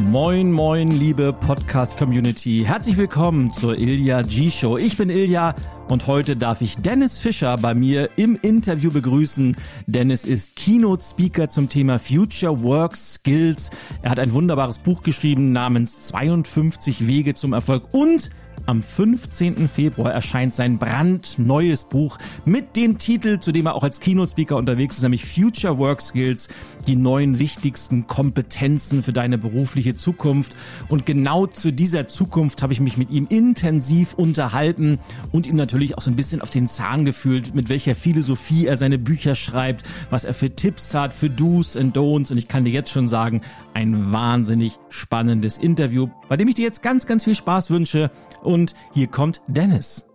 Moin, moin, liebe Podcast-Community. Herzlich willkommen zur Ilja G-Show. Ich bin Ilja und heute darf ich Dennis Fischer bei mir im Interview begrüßen. Dennis ist Keynote-Speaker zum Thema Future Work Skills. Er hat ein wunderbares Buch geschrieben namens 52 Wege zum Erfolg und am 15. Februar erscheint sein brandneues Buch mit dem Titel, zu dem er auch als Keynote-Speaker unterwegs ist, nämlich Future Work Skills, die neuen wichtigsten Kompetenzen für deine berufliche Zukunft. Und genau zu dieser Zukunft habe ich mich mit ihm intensiv unterhalten und ihm natürlich auch so ein bisschen auf den Zahn gefühlt, mit welcher Philosophie er seine Bücher schreibt, was er für Tipps hat, für Do's and Don'ts. Und ich kann dir jetzt schon sagen, ein wahnsinnig spannendes Interview, bei dem ich dir jetzt ganz, ganz viel Spaß wünsche. Und hier kommt Dennis.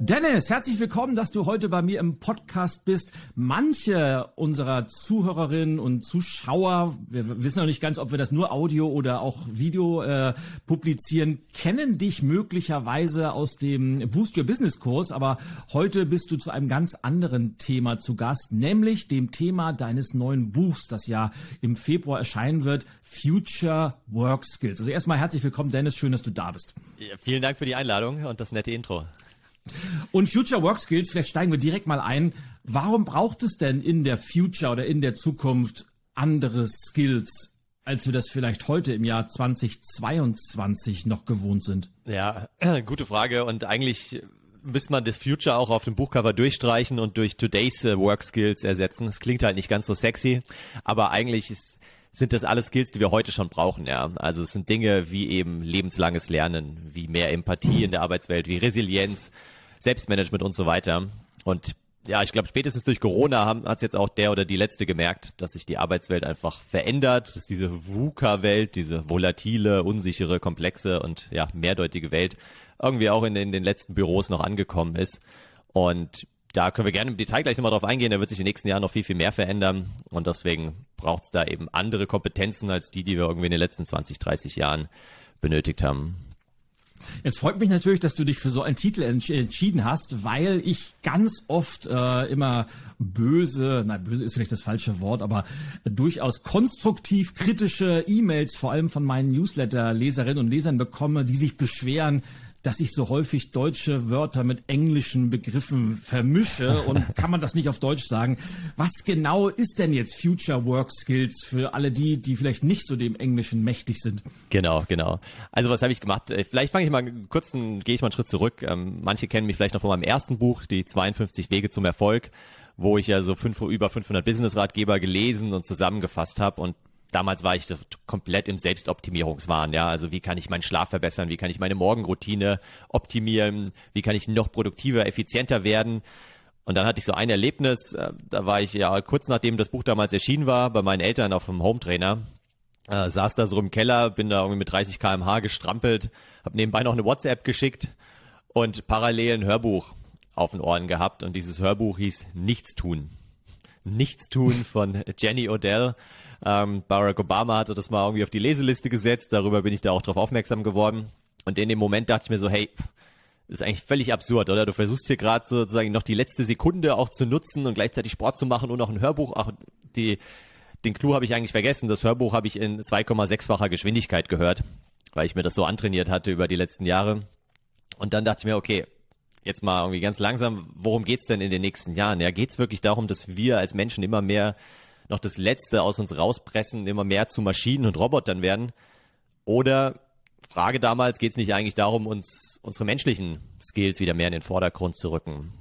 Dennis, herzlich willkommen, dass du heute bei mir im Podcast bist. Manche unserer Zuhörerinnen und Zuschauer, wir wissen noch nicht ganz, ob wir das nur Audio oder auch Video äh, publizieren, kennen dich möglicherweise aus dem Boost Your Business Kurs, aber heute bist du zu einem ganz anderen Thema zu Gast, nämlich dem Thema deines neuen Buchs, das ja im Februar erscheinen wird, Future Work Skills. Also erstmal herzlich willkommen, Dennis, schön, dass du da bist. Ja, vielen Dank für die Einladung und das nette Intro. Und Future Work Skills, vielleicht steigen wir direkt mal ein. Warum braucht es denn in der Future oder in der Zukunft andere Skills, als wir das vielleicht heute im Jahr 2022 noch gewohnt sind? Ja, gute Frage. Und eigentlich müsste man das Future auch auf dem Buchcover durchstreichen und durch Today's äh, Work Skills ersetzen. Das klingt halt nicht ganz so sexy, aber eigentlich ist, sind das alles Skills, die wir heute schon brauchen, ja. Also es sind Dinge wie eben lebenslanges Lernen, wie mehr Empathie in der Arbeitswelt, wie Resilienz, Selbstmanagement und so weiter. Und ja, ich glaube, spätestens durch Corona hat es jetzt auch der oder die Letzte gemerkt, dass sich die Arbeitswelt einfach verändert, dass diese VUCA-Welt, diese volatile, unsichere, komplexe und ja, mehrdeutige Welt irgendwie auch in, in den letzten Büros noch angekommen ist. Und da können wir gerne im Detail gleich nochmal drauf eingehen. Da wird sich in den nächsten Jahren noch viel, viel mehr verändern. Und deswegen braucht es da eben andere Kompetenzen als die, die wir irgendwie in den letzten 20, 30 Jahren benötigt haben. Jetzt freut mich natürlich, dass du dich für so einen Titel entsch entschieden hast, weil ich ganz oft äh, immer böse, nein, böse ist vielleicht das falsche Wort, aber durchaus konstruktiv kritische E-Mails, vor allem von meinen Newsletter-Leserinnen und Lesern bekomme, die sich beschweren, dass ich so häufig deutsche Wörter mit englischen Begriffen vermische und kann man das nicht auf Deutsch sagen. Was genau ist denn jetzt Future Work Skills für alle die, die vielleicht nicht so dem Englischen mächtig sind? Genau, genau. Also was habe ich gemacht? Äh, vielleicht fange ich mal kurz, gehe ich mal einen Schritt zurück. Ähm, manche kennen mich vielleicht noch von meinem ersten Buch, die 52 Wege zum Erfolg wo ich ja so fünf, über 500 Business-Ratgeber gelesen und zusammengefasst habe und damals war ich komplett im Selbstoptimierungswahn, ja. Also wie kann ich meinen Schlaf verbessern? Wie kann ich meine Morgenroutine optimieren? Wie kann ich noch produktiver, effizienter werden? Und dann hatte ich so ein Erlebnis, äh, da war ich ja kurz nachdem das Buch damals erschienen war, bei meinen Eltern auf dem Hometrainer, äh, saß da so im Keller, bin da irgendwie mit 30 kmh gestrampelt, habe nebenbei noch eine WhatsApp geschickt und parallel ein Hörbuch auf den Ohren gehabt und dieses Hörbuch hieß Nichts tun. Nichts tun von Jenny Odell. Ähm, Barack Obama hatte das mal irgendwie auf die Leseliste gesetzt, darüber bin ich da auch drauf aufmerksam geworden. Und in dem Moment dachte ich mir so, hey, das ist eigentlich völlig absurd, oder? Du versuchst hier gerade sozusagen noch die letzte Sekunde auch zu nutzen und gleichzeitig Sport zu machen und noch ein Hörbuch. Ach, die, den Clou habe ich eigentlich vergessen. Das Hörbuch habe ich in 2,6-facher Geschwindigkeit gehört, weil ich mir das so antrainiert hatte über die letzten Jahre. Und dann dachte ich mir, okay, jetzt mal irgendwie ganz langsam, worum geht's denn in den nächsten Jahren? Ja, geht's wirklich darum, dass wir als Menschen immer mehr noch das Letzte aus uns rauspressen, immer mehr zu Maschinen und Robotern werden? Oder Frage damals, geht es nicht eigentlich darum, uns unsere menschlichen Skills wieder mehr in den Vordergrund zu rücken?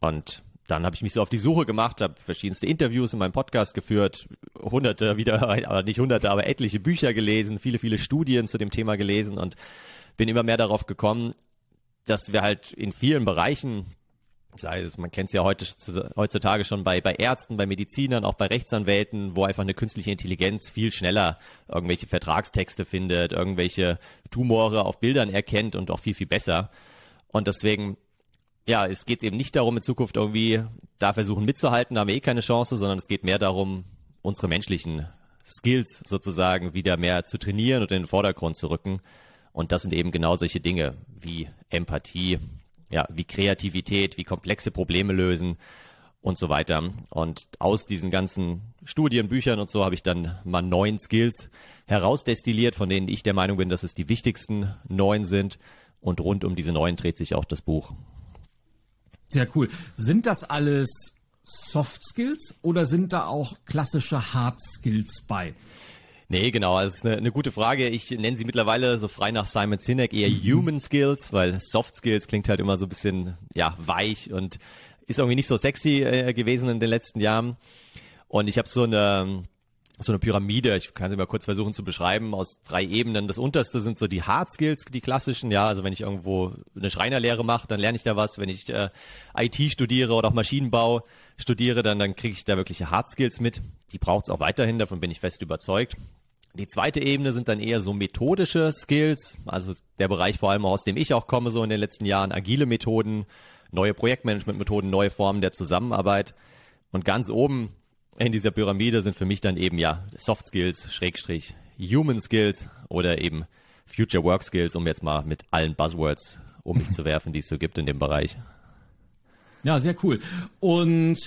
Und dann habe ich mich so auf die Suche gemacht, habe verschiedenste Interviews in meinem Podcast geführt, hunderte wieder, aber nicht hunderte, aber etliche Bücher gelesen, viele, viele Studien zu dem Thema gelesen und bin immer mehr darauf gekommen, dass wir halt in vielen Bereichen man kennt es ja heute, heutzutage schon bei, bei Ärzten, bei Medizinern, auch bei Rechtsanwälten, wo einfach eine künstliche Intelligenz viel schneller irgendwelche Vertragstexte findet, irgendwelche Tumore auf Bildern erkennt und auch viel, viel besser. Und deswegen, ja, es geht eben nicht darum, in Zukunft irgendwie da versuchen mitzuhalten, da haben wir eh keine Chance, sondern es geht mehr darum, unsere menschlichen Skills sozusagen wieder mehr zu trainieren und in den Vordergrund zu rücken. Und das sind eben genau solche Dinge wie Empathie, ja, wie Kreativität, wie komplexe Probleme lösen und so weiter. Und aus diesen ganzen Studien, Büchern und so habe ich dann mal neun Skills herausdestilliert, von denen ich der Meinung bin, dass es die wichtigsten neun sind. Und rund um diese neun dreht sich auch das Buch. Sehr cool. Sind das alles Soft Skills oder sind da auch klassische Hard Skills bei? Nee, genau, das ist eine, eine gute Frage. Ich nenne sie mittlerweile so frei nach Simon Sinek eher Human Skills, weil Soft Skills klingt halt immer so ein bisschen ja weich und ist irgendwie nicht so sexy äh, gewesen in den letzten Jahren. Und ich habe so eine so eine Pyramide, ich kann sie mal kurz versuchen zu beschreiben, aus drei Ebenen. Das unterste sind so die Hard Skills, die klassischen, ja, also wenn ich irgendwo eine Schreinerlehre mache, dann lerne ich da was. Wenn ich äh, IT studiere oder auch Maschinenbau studiere, dann, dann kriege ich da wirkliche Hard Skills mit. Die braucht es auch weiterhin, davon bin ich fest überzeugt. Die zweite Ebene sind dann eher so methodische Skills, also der Bereich vor allem aus dem ich auch komme, so in den letzten Jahren, agile Methoden, neue Projektmanagementmethoden, neue Formen der Zusammenarbeit. Und ganz oben in dieser Pyramide sind für mich dann eben ja Soft Skills, Schrägstrich, Human Skills oder eben Future Work Skills, um jetzt mal mit allen Buzzwords um mich zu werfen, die es so gibt in dem Bereich. Ja, sehr cool. Und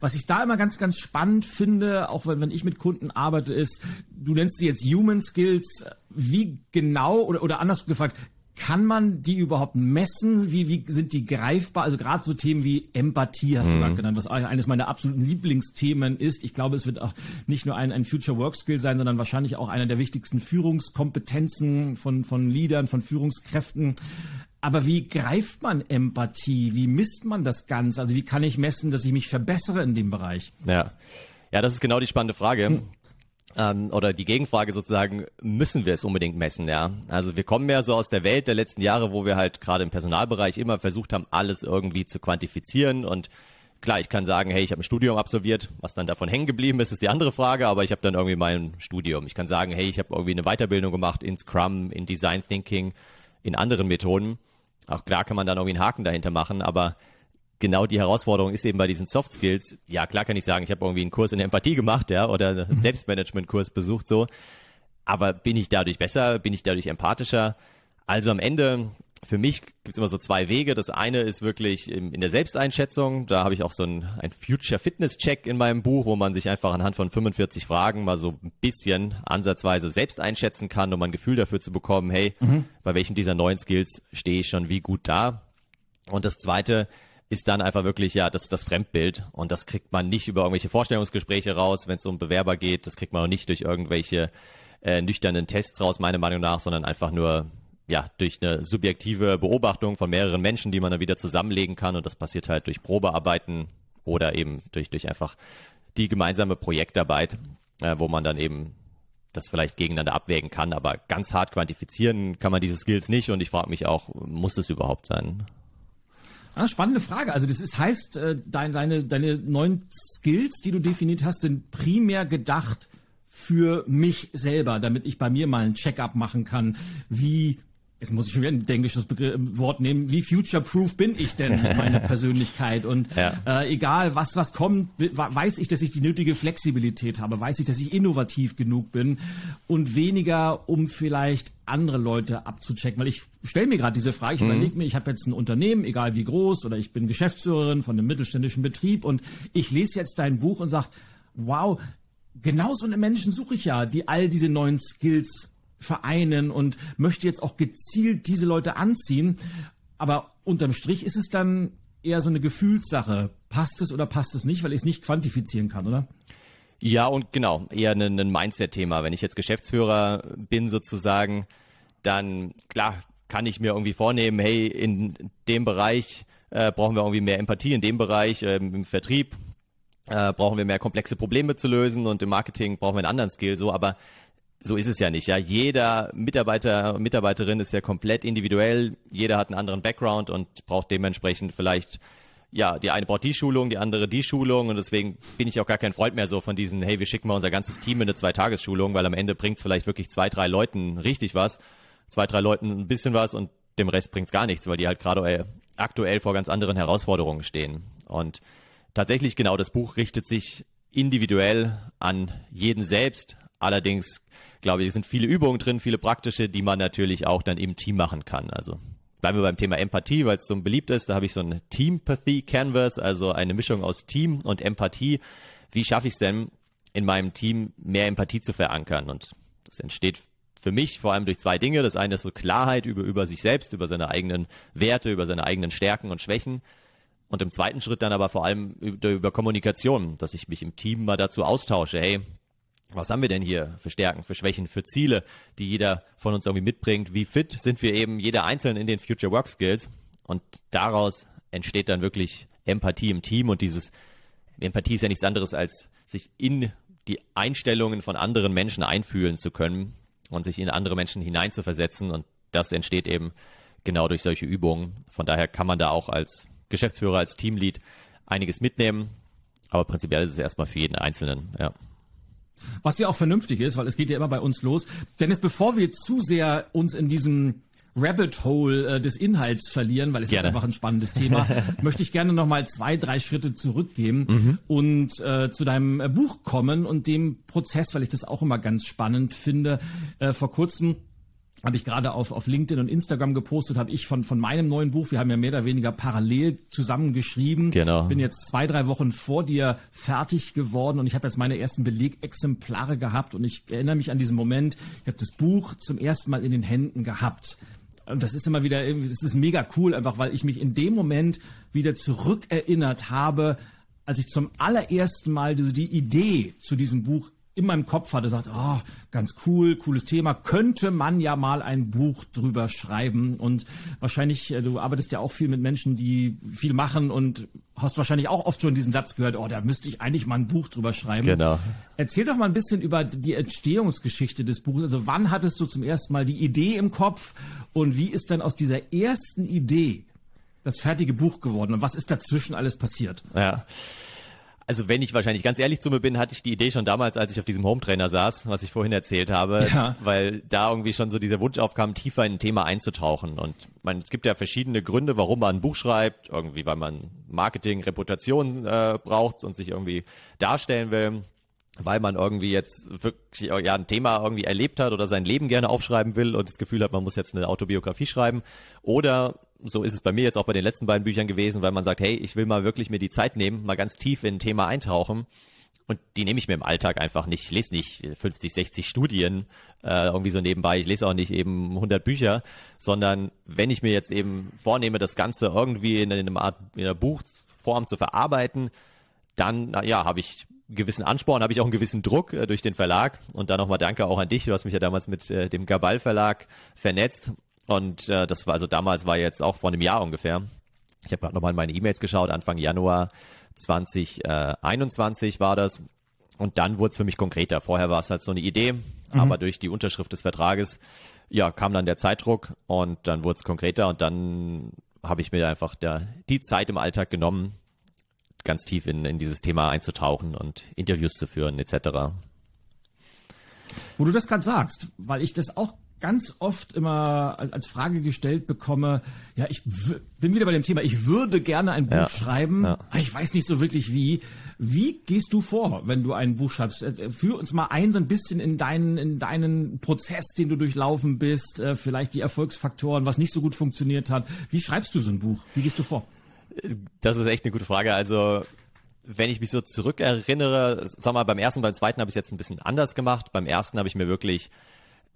was ich da immer ganz, ganz spannend finde, auch wenn, wenn ich mit Kunden arbeite, ist, du nennst sie jetzt Human Skills. Wie genau oder, oder anders gefragt, kann man die überhaupt messen? Wie, wie sind die greifbar? Also gerade so Themen wie Empathie hast mhm. du gerade genannt, was eines meiner absoluten Lieblingsthemen ist. Ich glaube, es wird auch nicht nur ein, ein Future Work Skill sein, sondern wahrscheinlich auch einer der wichtigsten Führungskompetenzen von, von Leadern, von Führungskräften. Aber wie greift man Empathie? Wie misst man das Ganze? Also wie kann ich messen, dass ich mich verbessere in dem Bereich? Ja. Ja, das ist genau die spannende Frage. Hm ähm, oder die Gegenfrage sozusagen, müssen wir es unbedingt messen, ja? Also wir kommen ja so aus der Welt der letzten Jahre, wo wir halt gerade im Personalbereich immer versucht haben, alles irgendwie zu quantifizieren und klar, ich kann sagen, hey, ich habe ein Studium absolviert, was dann davon hängen geblieben ist, ist die andere Frage, aber ich habe dann irgendwie mein Studium. Ich kann sagen, hey, ich habe irgendwie eine Weiterbildung gemacht in Scrum, in Design Thinking, in anderen Methoden. Auch klar kann man dann irgendwie einen Haken dahinter machen, aber genau die Herausforderung ist eben bei diesen Soft Skills. Ja, klar kann ich sagen, ich habe irgendwie einen Kurs in Empathie gemacht, ja, oder einen mhm. Selbstmanagement-Kurs besucht, so. Aber bin ich dadurch besser? Bin ich dadurch empathischer? Also am Ende, für mich gibt es immer so zwei Wege. Das eine ist wirklich in der Selbsteinschätzung. Da habe ich auch so ein, ein Future Fitness Check in meinem Buch, wo man sich einfach anhand von 45 Fragen mal so ein bisschen ansatzweise selbst einschätzen kann, um ein Gefühl dafür zu bekommen, hey, mhm. bei welchem dieser neuen Skills stehe ich schon wie gut da? Und das zweite ist dann einfach wirklich ja das, das Fremdbild und das kriegt man nicht über irgendwelche Vorstellungsgespräche raus, wenn es um Bewerber geht. Das kriegt man auch nicht durch irgendwelche äh, nüchternen Tests raus, meiner Meinung nach, sondern einfach nur ja durch eine subjektive Beobachtung von mehreren Menschen, die man dann wieder zusammenlegen kann und das passiert halt durch Probearbeiten oder eben durch durch einfach die gemeinsame Projektarbeit, äh, wo man dann eben das vielleicht gegeneinander abwägen kann, aber ganz hart quantifizieren kann man diese Skills nicht und ich frage mich auch, muss es überhaupt sein? Ah, spannende Frage. Also das ist, heißt, äh, dein, deine, deine neuen Skills, die du definiert hast, sind primär gedacht für mich selber, damit ich bei mir mal ein Check-up machen kann, wie Jetzt muss ich schon wieder ein englisches Begriff, Wort nehmen. Wie future-proof bin ich denn meine Persönlichkeit? Und ja. äh, egal, was was kommt, weiß ich, dass ich die nötige Flexibilität habe, weiß ich, dass ich innovativ genug bin und weniger, um vielleicht andere Leute abzuchecken. Weil ich stelle mir gerade diese Frage, ich mhm. überlege mir, ich habe jetzt ein Unternehmen, egal wie groß, oder ich bin Geschäftsführerin von einem mittelständischen Betrieb und ich lese jetzt dein Buch und sage, wow, genau so eine Menschen suche ich ja, die all diese neuen Skills vereinen und möchte jetzt auch gezielt diese Leute anziehen. Aber unterm Strich ist es dann eher so eine Gefühlssache. Passt es oder passt es nicht, weil ich es nicht quantifizieren kann, oder? Ja, und genau, eher ein, ein Mindset-Thema. Wenn ich jetzt Geschäftsführer bin sozusagen, dann klar kann ich mir irgendwie vornehmen, hey, in dem Bereich äh, brauchen wir irgendwie mehr Empathie, in dem Bereich äh, im Vertrieb äh, brauchen wir mehr komplexe Probleme zu lösen und im Marketing brauchen wir einen anderen Skill so, aber so ist es ja nicht. Ja, jeder Mitarbeiter, Mitarbeiterin ist ja komplett individuell. Jeder hat einen anderen Background und braucht dementsprechend vielleicht ja, die eine braucht die Schulung, die andere die Schulung und deswegen bin ich auch gar kein Freund mehr so von diesen, hey, wir schicken mal unser ganzes Team in eine Zweitagesschulung, weil am Ende bringt es vielleicht wirklich zwei, drei Leuten richtig was, zwei, drei Leuten ein bisschen was und dem Rest bringt es gar nichts, weil die halt gerade aktuell vor ganz anderen Herausforderungen stehen. Und tatsächlich genau das Buch richtet sich individuell an jeden selbst. Allerdings glaube ich, sind viele Übungen drin, viele praktische, die man natürlich auch dann im Team machen kann. Also bleiben wir beim Thema Empathie, weil es so beliebt ist. Da habe ich so ein Teampathy Canvas, also eine Mischung aus Team und Empathie. Wie schaffe ich es denn, in meinem Team mehr Empathie zu verankern? Und das entsteht für mich vor allem durch zwei Dinge. Das eine ist so Klarheit über, über sich selbst, über seine eigenen Werte, über seine eigenen Stärken und Schwächen. Und im zweiten Schritt dann aber vor allem über, über Kommunikation, dass ich mich im Team mal dazu austausche. Hey, was haben wir denn hier für Stärken, für Schwächen, für Ziele, die jeder von uns irgendwie mitbringt? Wie fit sind wir eben jeder einzeln in den Future Work Skills? Und daraus entsteht dann wirklich Empathie im Team und dieses Empathie ist ja nichts anderes als sich in die Einstellungen von anderen Menschen einfühlen zu können und sich in andere Menschen hineinzuversetzen und das entsteht eben genau durch solche Übungen. Von daher kann man da auch als Geschäftsführer, als Teamlead einiges mitnehmen, aber prinzipiell ist es erstmal für jeden Einzelnen, ja. Was ja auch vernünftig ist, weil es geht ja immer bei uns los. Dennis, bevor wir zu sehr uns in diesem Rabbit Hole äh, des Inhalts verlieren, weil es gerne. ist einfach ein spannendes Thema, möchte ich gerne noch mal zwei, drei Schritte zurückgehen mhm. und äh, zu deinem äh, Buch kommen und dem Prozess, weil ich das auch immer ganz spannend finde. Äh, vor kurzem habe ich gerade auf, auf LinkedIn und Instagram gepostet, habe ich von, von meinem neuen Buch, wir haben ja mehr oder weniger parallel zusammengeschrieben. Genau. Bin jetzt zwei, drei Wochen vor dir fertig geworden und ich habe jetzt meine ersten Belegexemplare gehabt und ich erinnere mich an diesen Moment, ich habe das Buch zum ersten Mal in den Händen gehabt. Und das ist immer wieder, das ist mega cool, einfach weil ich mich in dem Moment wieder zurückerinnert habe, als ich zum allerersten Mal die, die Idee zu diesem Buch in meinem Kopf hatte, sagt, oh, ganz cool, cooles Thema, könnte man ja mal ein Buch drüber schreiben. Und wahrscheinlich, äh, du arbeitest ja auch viel mit Menschen, die viel machen und hast wahrscheinlich auch oft schon diesen Satz gehört, oh, da müsste ich eigentlich mal ein Buch drüber schreiben. Genau. Erzähl doch mal ein bisschen über die Entstehungsgeschichte des Buches. Also wann hattest du zum ersten Mal die Idee im Kopf und wie ist dann aus dieser ersten Idee das fertige Buch geworden und was ist dazwischen alles passiert? Ja also wenn ich wahrscheinlich ganz ehrlich zu mir bin, hatte ich die Idee schon damals, als ich auf diesem Hometrainer saß, was ich vorhin erzählt habe, ja. weil da irgendwie schon so dieser Wunsch aufkam, tiefer in ein Thema einzutauchen. Und man, es gibt ja verschiedene Gründe, warum man ein Buch schreibt, irgendwie weil man Marketing, Reputation äh, braucht und sich irgendwie darstellen will weil man irgendwie jetzt wirklich ja ein Thema irgendwie erlebt hat oder sein Leben gerne aufschreiben will und das Gefühl hat, man muss jetzt eine Autobiografie schreiben oder so ist es bei mir jetzt auch bei den letzten beiden Büchern gewesen, weil man sagt, hey, ich will mal wirklich mir die Zeit nehmen, mal ganz tief in ein Thema eintauchen. Und die nehme ich mir im Alltag einfach nicht. Ich lese nicht 50, 60 Studien äh, irgendwie so nebenbei. Ich lese auch nicht eben 100 Bücher, sondern wenn ich mir jetzt eben vornehme, das Ganze irgendwie in, in einer Art in einer Buchform zu verarbeiten, dann ja, habe ich gewissen Ansporn, habe ich auch einen gewissen Druck äh, durch den Verlag. Und dann nochmal danke auch an dich. Du hast mich ja damals mit äh, dem Gabal Verlag vernetzt und äh, das war also damals war jetzt auch vor einem Jahr ungefähr. Ich habe gerade nochmal in meine E-Mails geschaut, Anfang Januar 2021 war das. Und dann wurde es für mich konkreter. Vorher war es halt so eine Idee, mhm. aber durch die Unterschrift des Vertrages, ja, kam dann der Zeitdruck und dann wurde es konkreter und dann habe ich mir einfach der, die Zeit im Alltag genommen, ganz tief in, in dieses Thema einzutauchen und Interviews zu führen etc. Wo du das gerade sagst, weil ich das auch ganz oft immer als Frage gestellt bekomme, ja, ich bin wieder bei dem Thema, ich würde gerne ein Buch ja, schreiben, ja. ich weiß nicht so wirklich wie. Wie gehst du vor, wenn du ein Buch schreibst? Äh, führ uns mal ein so ein bisschen in deinen, in deinen Prozess, den du durchlaufen bist, äh, vielleicht die Erfolgsfaktoren, was nicht so gut funktioniert hat. Wie schreibst du so ein Buch? Wie gehst du vor? Das ist echt eine gute Frage. Also wenn ich mich so zurückerinnere, sag mal, beim ersten, beim zweiten habe ich es jetzt ein bisschen anders gemacht. Beim ersten habe ich mir wirklich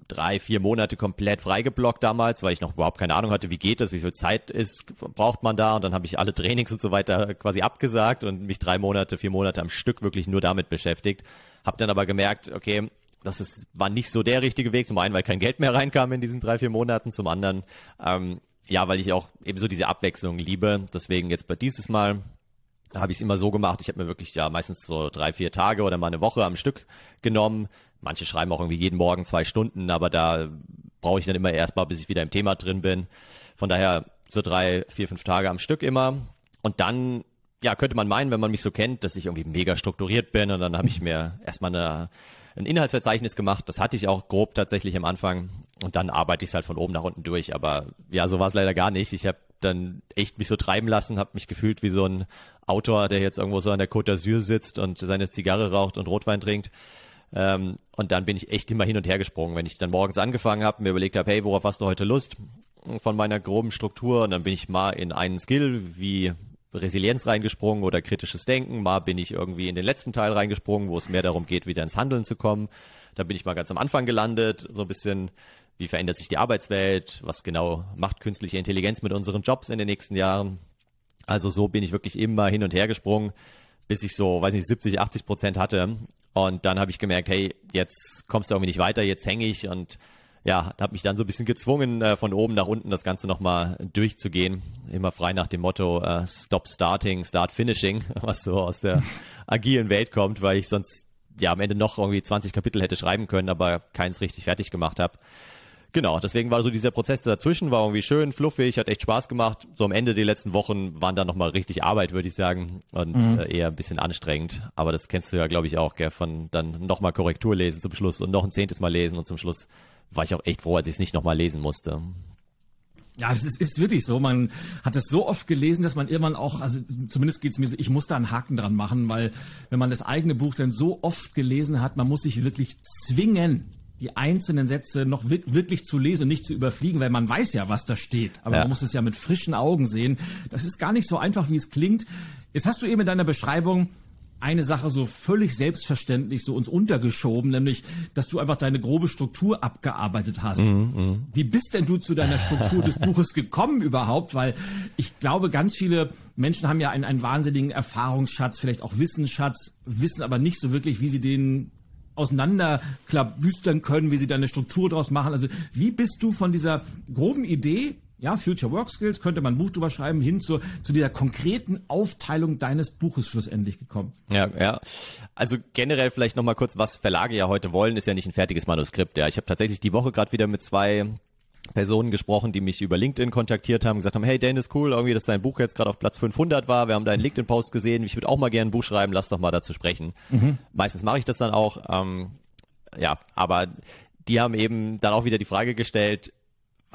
drei, vier Monate komplett freigeblockt damals, weil ich noch überhaupt keine Ahnung hatte, wie geht das, wie viel Zeit ist, braucht man da und dann habe ich alle Trainings und so weiter quasi abgesagt und mich drei Monate, vier Monate am Stück wirklich nur damit beschäftigt. Habe dann aber gemerkt, okay, das ist, war nicht so der richtige Weg. Zum einen, weil kein Geld mehr reinkam in diesen drei, vier Monaten. Zum anderen, ähm, ja, weil ich auch eben so diese Abwechslung liebe. Deswegen jetzt bei dieses Mal habe ich es immer so gemacht. Ich habe mir wirklich ja meistens so drei, vier Tage oder mal eine Woche am Stück genommen, Manche schreiben auch irgendwie jeden Morgen zwei Stunden, aber da brauche ich dann immer erstmal, bis ich wieder im Thema drin bin. Von daher so drei, vier, fünf Tage am Stück immer. Und dann, ja, könnte man meinen, wenn man mich so kennt, dass ich irgendwie mega strukturiert bin. Und dann habe ich mir erstmal eine, ein Inhaltsverzeichnis gemacht. Das hatte ich auch grob tatsächlich am Anfang. Und dann arbeite ich es halt von oben nach unten durch. Aber ja, so war es leider gar nicht. Ich habe dann echt mich so treiben lassen, habe mich gefühlt wie so ein Autor, der jetzt irgendwo so an der Côte d'Azur sitzt und seine Zigarre raucht und Rotwein trinkt. Ähm, und dann bin ich echt immer hin und her gesprungen. Wenn ich dann morgens angefangen habe, mir überlegt habe, hey, worauf hast du heute Lust? von meiner groben Struktur und dann bin ich mal in einen Skill wie Resilienz reingesprungen oder kritisches Denken. Mal bin ich irgendwie in den letzten Teil reingesprungen, wo es mehr darum geht, wieder ins Handeln zu kommen. Da bin ich mal ganz am Anfang gelandet, so ein bisschen, wie verändert sich die Arbeitswelt, was genau macht künstliche Intelligenz mit unseren Jobs in den nächsten Jahren. Also so bin ich wirklich immer hin und her gesprungen, bis ich so, weiß nicht, 70, 80 Prozent hatte. Und dann habe ich gemerkt, hey, jetzt kommst du irgendwie nicht weiter, jetzt hänge ich und ja, habe mich dann so ein bisschen gezwungen, äh, von oben nach unten das Ganze nochmal durchzugehen. Immer frei nach dem Motto äh, Stop Starting, Start Finishing, was so aus der agilen Welt kommt, weil ich sonst ja am Ende noch irgendwie 20 Kapitel hätte schreiben können, aber keins richtig fertig gemacht habe. Genau, deswegen war so dieser Prozess dazwischen, war irgendwie schön, fluffig, hat echt Spaß gemacht. So am Ende die letzten Wochen waren dann nochmal richtig Arbeit, würde ich sagen, und mhm. äh, eher ein bisschen anstrengend. Aber das kennst du ja, glaube ich, auch, gell, von dann nochmal Korrektur lesen zum Schluss und noch ein zehntes Mal lesen und zum Schluss war ich auch echt froh, als ich es nicht nochmal lesen musste. Ja, es ist, ist wirklich so. Man hat es so oft gelesen, dass man irgendwann auch, also zumindest geht's mir so, ich muss da einen Haken dran machen, weil wenn man das eigene Buch dann so oft gelesen hat, man muss sich wirklich zwingen, die einzelnen Sätze noch wirklich zu lesen und nicht zu überfliegen, weil man weiß ja, was da steht. Aber ja. man muss es ja mit frischen Augen sehen. Das ist gar nicht so einfach, wie es klingt. Jetzt hast du eben in deiner Beschreibung eine Sache so völlig selbstverständlich so uns untergeschoben, nämlich, dass du einfach deine grobe Struktur abgearbeitet hast. Mm, mm. Wie bist denn du zu deiner Struktur des Buches gekommen überhaupt? Weil ich glaube, ganz viele Menschen haben ja einen, einen wahnsinnigen Erfahrungsschatz, vielleicht auch Wissensschatz, wissen aber nicht so wirklich, wie sie den auseinanderklabüstern können, wie sie da eine Struktur draus machen. Also wie bist du von dieser groben Idee ja, Future Work Skills, könnte man ein Buch drüber schreiben, hin zu, zu dieser konkreten Aufteilung deines Buches schlussendlich gekommen. Ja, ja. Also generell vielleicht nochmal kurz, was Verlage ja heute wollen, ist ja nicht ein fertiges Manuskript. Ja, ich habe tatsächlich die Woche gerade wieder mit zwei Personen gesprochen, die mich über LinkedIn kontaktiert haben, gesagt haben, hey Dennis, cool, irgendwie, dass dein Buch jetzt gerade auf Platz 500 war, wir haben deinen LinkedIn-Post gesehen, ich würde auch mal gerne ein Buch schreiben, lass doch mal dazu sprechen. Mhm. Meistens mache ich das dann auch, ähm, ja, aber die haben eben dann auch wieder die Frage gestellt,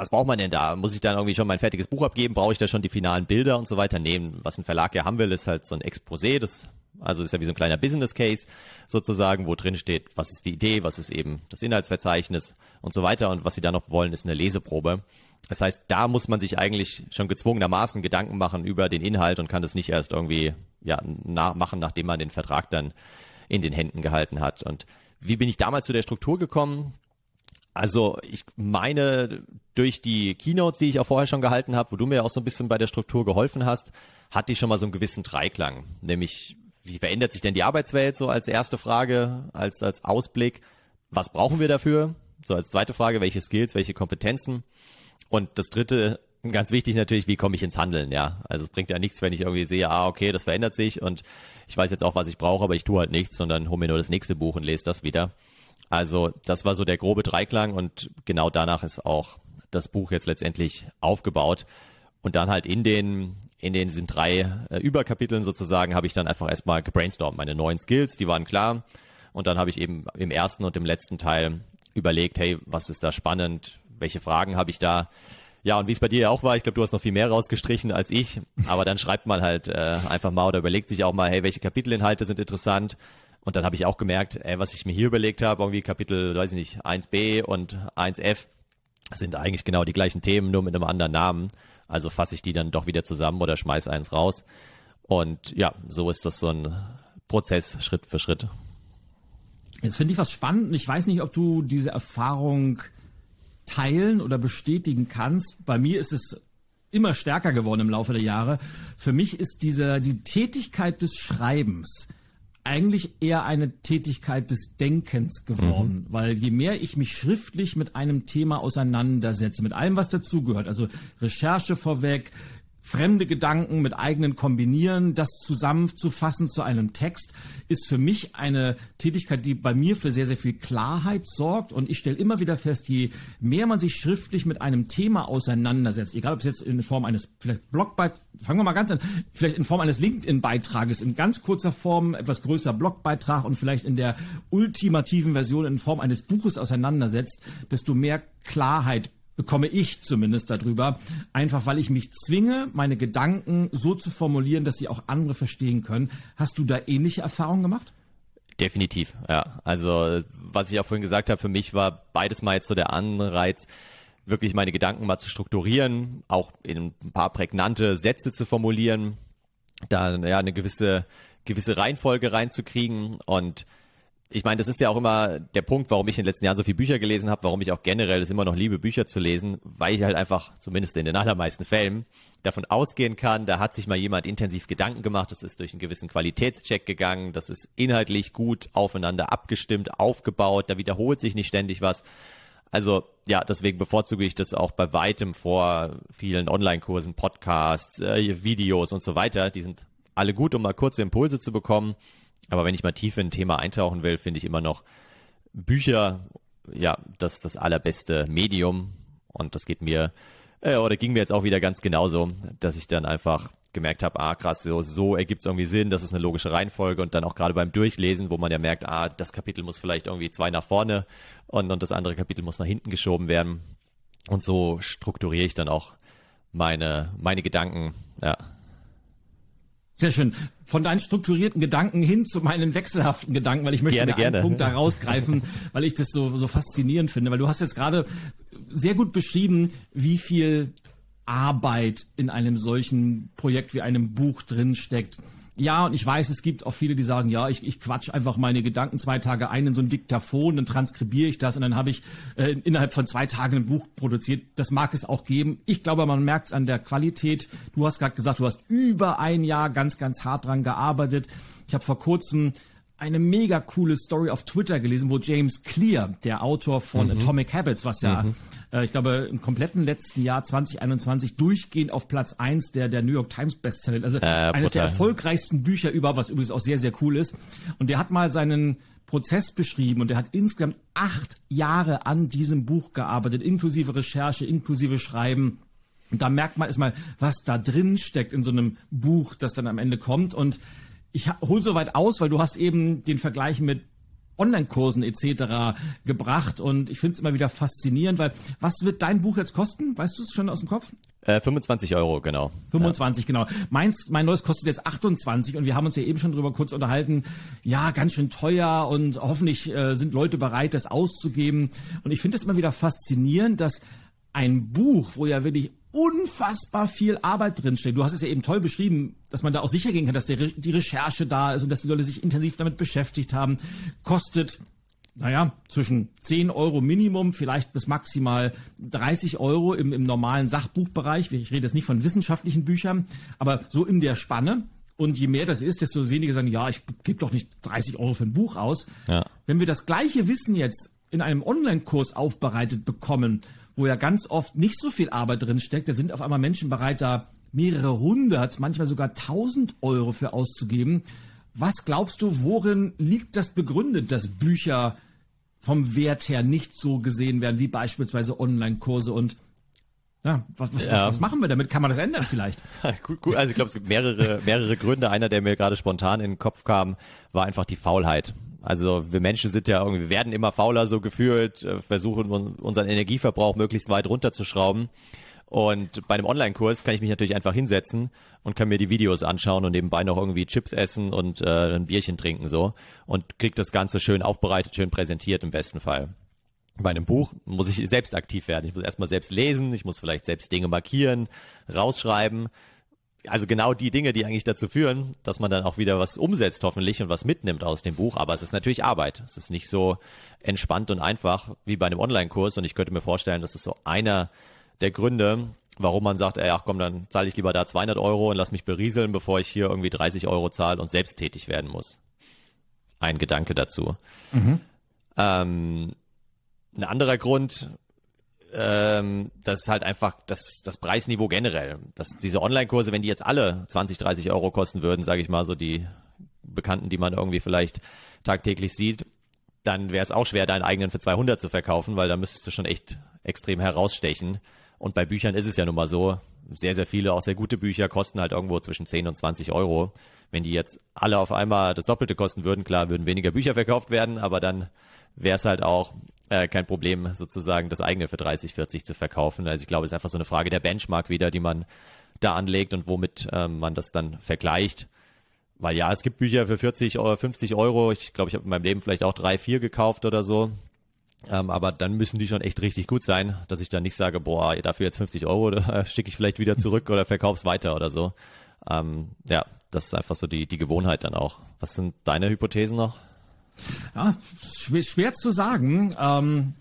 was braucht man denn da? Muss ich dann irgendwie schon mein fertiges Buch abgeben? Brauche ich da schon die finalen Bilder und so weiter? nehmen? was ein Verlag ja haben will, ist halt so ein Exposé, das also ist ja wie so ein kleiner Business Case sozusagen, wo drin steht, was ist die Idee, was ist eben das Inhaltsverzeichnis und so weiter. Und was sie da noch wollen, ist eine Leseprobe. Das heißt, da muss man sich eigentlich schon gezwungenermaßen Gedanken machen über den Inhalt und kann das nicht erst irgendwie ja, nachmachen, nachdem man den Vertrag dann in den Händen gehalten hat. Und wie bin ich damals zu der Struktur gekommen? Also ich meine, durch die Keynotes, die ich auch vorher schon gehalten habe, wo du mir auch so ein bisschen bei der Struktur geholfen hast, hatte ich schon mal so einen gewissen Dreiklang. Nämlich, wie verändert sich denn die Arbeitswelt so als erste Frage, als, als Ausblick? Was brauchen wir dafür? So als zweite Frage, welche Skills, welche Kompetenzen? Und das dritte, ganz wichtig natürlich, wie komme ich ins Handeln, ja. Also es bringt ja nichts, wenn ich irgendwie sehe, ah, okay, das verändert sich und ich weiß jetzt auch, was ich brauche, aber ich tue halt nichts, sondern hole mir nur das nächste Buch und lese das wieder. Also das war so der grobe Dreiklang und genau danach ist auch das Buch jetzt letztendlich aufgebaut. Und dann halt in den, in den diesen drei äh, Überkapiteln sozusagen habe ich dann einfach erstmal gebrainstormt. Meine neuen Skills, die waren klar. Und dann habe ich eben im ersten und im letzten Teil überlegt, hey, was ist da spannend? Welche Fragen habe ich da? Ja, und wie es bei dir ja auch war, ich glaube, du hast noch viel mehr rausgestrichen als ich, aber dann schreibt man halt äh, einfach mal oder überlegt sich auch mal, hey, welche Kapitelinhalte sind interessant? Und dann habe ich auch gemerkt, ey, was ich mir hier überlegt habe, irgendwie Kapitel, weiß ich nicht, 1b und 1f sind eigentlich genau die gleichen Themen, nur mit einem anderen Namen. Also fasse ich die dann doch wieder zusammen oder schmeiß eins raus. Und ja, so ist das so ein Prozess Schritt für Schritt. Jetzt finde ich was spannend. Ich weiß nicht, ob du diese Erfahrung teilen oder bestätigen kannst. Bei mir ist es immer stärker geworden im Laufe der Jahre. Für mich ist diese, die Tätigkeit des Schreibens eigentlich eher eine Tätigkeit des Denkens geworden, mhm. weil je mehr ich mich schriftlich mit einem Thema auseinandersetze, mit allem, was dazugehört, also Recherche vorweg, fremde Gedanken mit eigenen kombinieren, das zusammenzufassen zu einem Text, ist für mich eine Tätigkeit, die bei mir für sehr, sehr viel Klarheit sorgt. Und ich stelle immer wieder fest, je mehr man sich schriftlich mit einem Thema auseinandersetzt, egal ob es jetzt in Form eines vielleicht Blogbeitrags, fangen wir mal ganz an, vielleicht in Form eines LinkedIn-Beitrages, in ganz kurzer Form, etwas größer Blogbeitrag und vielleicht in der ultimativen Version in Form eines Buches auseinandersetzt, desto mehr Klarheit bekomme ich zumindest darüber, einfach weil ich mich zwinge, meine Gedanken so zu formulieren, dass sie auch andere verstehen können. Hast du da ähnliche Erfahrungen gemacht? Definitiv, ja. Also was ich auch vorhin gesagt habe, für mich war beides mal jetzt so der Anreiz, wirklich meine Gedanken mal zu strukturieren, auch in ein paar prägnante Sätze zu formulieren, da ja eine gewisse gewisse Reihenfolge reinzukriegen und ich meine, das ist ja auch immer der Punkt, warum ich in den letzten Jahren so viele Bücher gelesen habe, warum ich auch generell es immer noch liebe, Bücher zu lesen, weil ich halt einfach, zumindest in den allermeisten Fällen, davon ausgehen kann, da hat sich mal jemand intensiv Gedanken gemacht, das ist durch einen gewissen Qualitätscheck gegangen, das ist inhaltlich gut aufeinander abgestimmt, aufgebaut, da wiederholt sich nicht ständig was. Also ja, deswegen bevorzuge ich das auch bei weitem vor vielen Online-Kursen, Podcasts, äh, Videos und so weiter. Die sind alle gut, um mal kurze Impulse zu bekommen. Aber wenn ich mal tief in ein Thema eintauchen will, finde ich immer noch Bücher, ja, das das allerbeste Medium. Und das geht mir, äh, oder ging mir jetzt auch wieder ganz genauso, dass ich dann einfach gemerkt habe, ah krass, so, so ergibt es irgendwie Sinn, das ist eine logische Reihenfolge und dann auch gerade beim Durchlesen, wo man ja merkt, ah, das Kapitel muss vielleicht irgendwie zwei nach vorne und, und das andere Kapitel muss nach hinten geschoben werden. Und so strukturiere ich dann auch meine, meine Gedanken, ja. Sehr schön. Von deinen strukturierten Gedanken hin zu meinen wechselhaften Gedanken, weil ich möchte gerne, einen gerne. Punkt da rausgreifen, weil ich das so, so faszinierend finde, weil du hast jetzt gerade sehr gut beschrieben, wie viel Arbeit in einem solchen Projekt wie einem Buch drin steckt. Ja, und ich weiß, es gibt auch viele, die sagen, ja, ich, ich quatsch einfach meine Gedanken zwei Tage ein in so ein Diktaphon, dann transkribiere ich das und dann habe ich äh, innerhalb von zwei Tagen ein Buch produziert. Das mag es auch geben. Ich glaube, man merkt es an der Qualität. Du hast gerade gesagt, du hast über ein Jahr ganz, ganz hart dran gearbeitet. Ich habe vor kurzem eine mega coole Story auf Twitter gelesen, wo James Clear, der Autor von mhm. Atomic Habits, was ja, mhm. Äh, ich glaube, im kompletten letzten Jahr 2021 durchgehend auf Platz eins der, der New York Times Bestseller, also äh, eines der erfolgreichsten Bücher über, was übrigens auch sehr, sehr cool ist. Und der hat mal seinen Prozess beschrieben und der hat insgesamt acht Jahre an diesem Buch gearbeitet, inklusive Recherche, inklusive Schreiben. Und da merkt man erstmal, was da drin steckt in so einem Buch, das dann am Ende kommt. Und ich hol so weit aus, weil du hast eben den Vergleich mit Online-Kursen etc. gebracht und ich finde es immer wieder faszinierend, weil was wird dein Buch jetzt kosten? Weißt du es schon aus dem Kopf? Äh, 25 Euro, genau. 25, ja. genau. Meins, mein neues kostet jetzt 28 und wir haben uns ja eben schon drüber kurz unterhalten. Ja, ganz schön teuer und hoffentlich äh, sind Leute bereit, das auszugeben. Und ich finde es immer wieder faszinierend, dass ein Buch, wo ja wirklich unfassbar viel Arbeit drinsteckt. Du hast es ja eben toll beschrieben, dass man da auch sicher gehen kann, dass der, die Recherche da ist und dass die Leute sich intensiv damit beschäftigt haben. Kostet, naja, zwischen 10 Euro Minimum, vielleicht bis maximal 30 Euro im, im normalen Sachbuchbereich. Ich rede jetzt nicht von wissenschaftlichen Büchern, aber so in der Spanne. Und je mehr das ist, desto weniger sagen, ja, ich gebe doch nicht 30 Euro für ein Buch aus. Ja. Wenn wir das gleiche Wissen jetzt in einem Online-Kurs aufbereitet bekommen wo ja ganz oft nicht so viel Arbeit drin steckt. Da sind auf einmal Menschen bereit, da mehrere hundert, manchmal sogar tausend Euro für auszugeben. Was glaubst du, worin liegt das begründet, dass Bücher vom Wert her nicht so gesehen werden wie beispielsweise Online-Kurse und ja, was, was, ja. was, machen wir damit? Kann man das ändern vielleicht? gut, gut. Also ich glaube, es gibt mehrere, mehrere Gründe. Einer, der mir gerade spontan in den Kopf kam, war einfach die Faulheit. Also wir Menschen sind ja irgendwie, wir werden immer fauler so gefühlt, äh, versuchen unseren Energieverbrauch möglichst weit runterzuschrauben. Und bei einem Online-Kurs kann ich mich natürlich einfach hinsetzen und kann mir die Videos anschauen und nebenbei noch irgendwie Chips essen und äh, ein Bierchen trinken so und krieg das Ganze schön aufbereitet, schön präsentiert im besten Fall. Bei einem Buch muss ich selbst aktiv werden. Ich muss erstmal selbst lesen, ich muss vielleicht selbst Dinge markieren, rausschreiben also genau die Dinge, die eigentlich dazu führen, dass man dann auch wieder was umsetzt hoffentlich und was mitnimmt aus dem Buch. Aber es ist natürlich Arbeit. Es ist nicht so entspannt und einfach wie bei einem Online-Kurs. Und ich könnte mir vorstellen, das ist so einer der Gründe, warum man sagt, ey, ach komm, dann zahle ich lieber da 200 Euro und lass mich berieseln, bevor ich hier irgendwie 30 Euro zahle und selbst tätig werden muss. Ein Gedanke dazu. Mhm. Ähm, ein anderer Grund, ähm, das ist halt einfach das, das Preisniveau generell. Dass diese Online-Kurse, wenn die jetzt alle 20, 30 Euro kosten würden, sage ich mal, so die Bekannten, die man irgendwie vielleicht tagtäglich sieht, dann wäre es auch schwer, deinen eigenen für 200 zu verkaufen, weil da müsstest du schon echt extrem herausstechen. Und bei Büchern ist es ja nun mal so, sehr, sehr viele, auch sehr gute Bücher kosten halt irgendwo zwischen 10 und 20 Euro. Wenn die jetzt alle auf einmal das Doppelte kosten würden, klar, würden weniger Bücher verkauft werden, aber dann wäre es halt auch äh, kein Problem, sozusagen das eigene für 30, 40 zu verkaufen. Also ich glaube, es ist einfach so eine Frage der Benchmark wieder, die man da anlegt und womit ähm, man das dann vergleicht. Weil ja, es gibt Bücher für 40 oder 50 Euro. Ich glaube, ich habe in meinem Leben vielleicht auch drei, vier gekauft oder so. Ähm, aber dann müssen die schon echt richtig gut sein, dass ich dann nicht sage, boah, dafür jetzt 50 Euro oder schicke ich vielleicht wieder zurück oder verkauf's weiter oder so. Ähm, ja, das ist einfach so die, die Gewohnheit dann auch. Was sind deine Hypothesen noch? Ja, schwer, zu sagen. Ähm,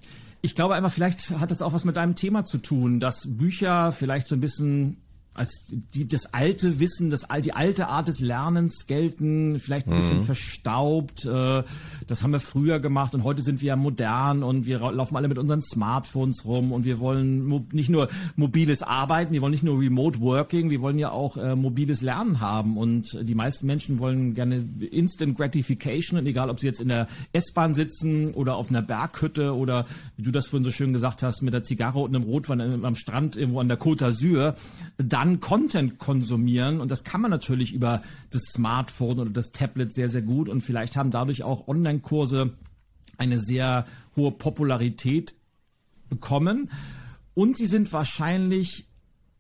ich glaube einfach, vielleicht hat das auch was mit deinem Thema zu tun, dass Bücher vielleicht so ein bisschen als die, das alte Wissen, das, die alte Art des Lernens gelten, vielleicht ein bisschen mhm. verstaubt. Äh, das haben wir früher gemacht und heute sind wir ja modern und wir laufen alle mit unseren Smartphones rum und wir wollen nicht nur mobiles Arbeiten, wir wollen nicht nur Remote Working, wir wollen ja auch äh, mobiles Lernen haben und die meisten Menschen wollen gerne Instant Gratification und egal, ob sie jetzt in der S-Bahn sitzen oder auf einer Berghütte oder wie du das vorhin so schön gesagt hast, mit der Zigarre und einem Rotwein am Strand irgendwo an der Côte d'Azur, dann Content konsumieren. Und das kann man natürlich über das Smartphone oder das Tablet sehr, sehr gut. Und vielleicht haben dadurch auch Online-Kurse eine sehr hohe Popularität bekommen. Und sie sind wahrscheinlich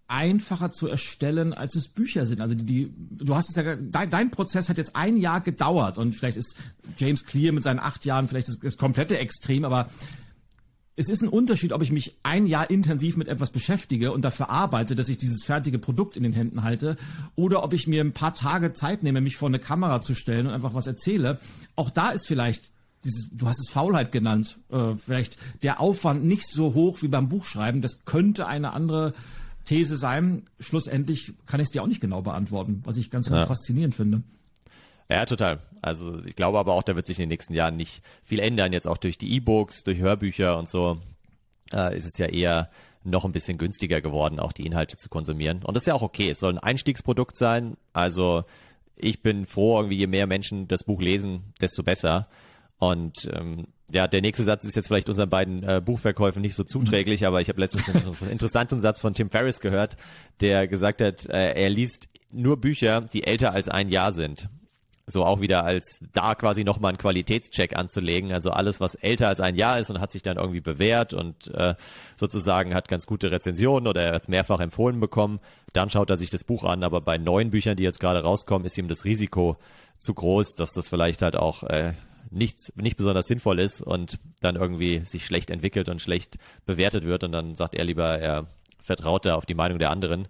einfacher zu erstellen, als es Bücher sind. Also die, die du hast es ja, dein, dein, Prozess hat jetzt ein Jahr gedauert. Und vielleicht ist James Clear mit seinen acht Jahren vielleicht das, das komplette Extrem, aber es ist ein Unterschied, ob ich mich ein Jahr intensiv mit etwas beschäftige und dafür arbeite, dass ich dieses fertige Produkt in den Händen halte, oder ob ich mir ein paar Tage Zeit nehme, mich vor eine Kamera zu stellen und einfach was erzähle. Auch da ist vielleicht dieses, du hast es Faulheit genannt, äh, vielleicht der Aufwand nicht so hoch wie beim Buchschreiben. Das könnte eine andere These sein. Schlussendlich kann ich es dir auch nicht genau beantworten, was ich ganz, ganz ja. faszinierend finde. Ja, total. Also ich glaube aber auch, da wird sich in den nächsten Jahren nicht viel ändern. Jetzt auch durch die E-Books, durch Hörbücher und so äh, ist es ja eher noch ein bisschen günstiger geworden, auch die Inhalte zu konsumieren. Und das ist ja auch okay. Es soll ein Einstiegsprodukt sein. Also ich bin froh, irgendwie je mehr Menschen das Buch lesen, desto besser. Und ähm, ja, der nächste Satz ist jetzt vielleicht unseren beiden äh, Buchverkäufen nicht so zuträglich, aber ich habe letztens einen interessanten Satz von Tim Ferriss gehört, der gesagt hat, äh, er liest nur Bücher, die älter als ein Jahr sind so auch wieder als da quasi nochmal einen Qualitätscheck anzulegen. Also alles, was älter als ein Jahr ist und hat sich dann irgendwie bewährt und äh, sozusagen hat ganz gute Rezensionen oder er hat es mehrfach empfohlen bekommen, dann schaut er sich das Buch an. Aber bei neuen Büchern, die jetzt gerade rauskommen, ist ihm das Risiko zu groß, dass das vielleicht halt auch äh, nicht, nicht besonders sinnvoll ist und dann irgendwie sich schlecht entwickelt und schlecht bewertet wird. Und dann sagt er lieber, er vertraut da auf die Meinung der anderen.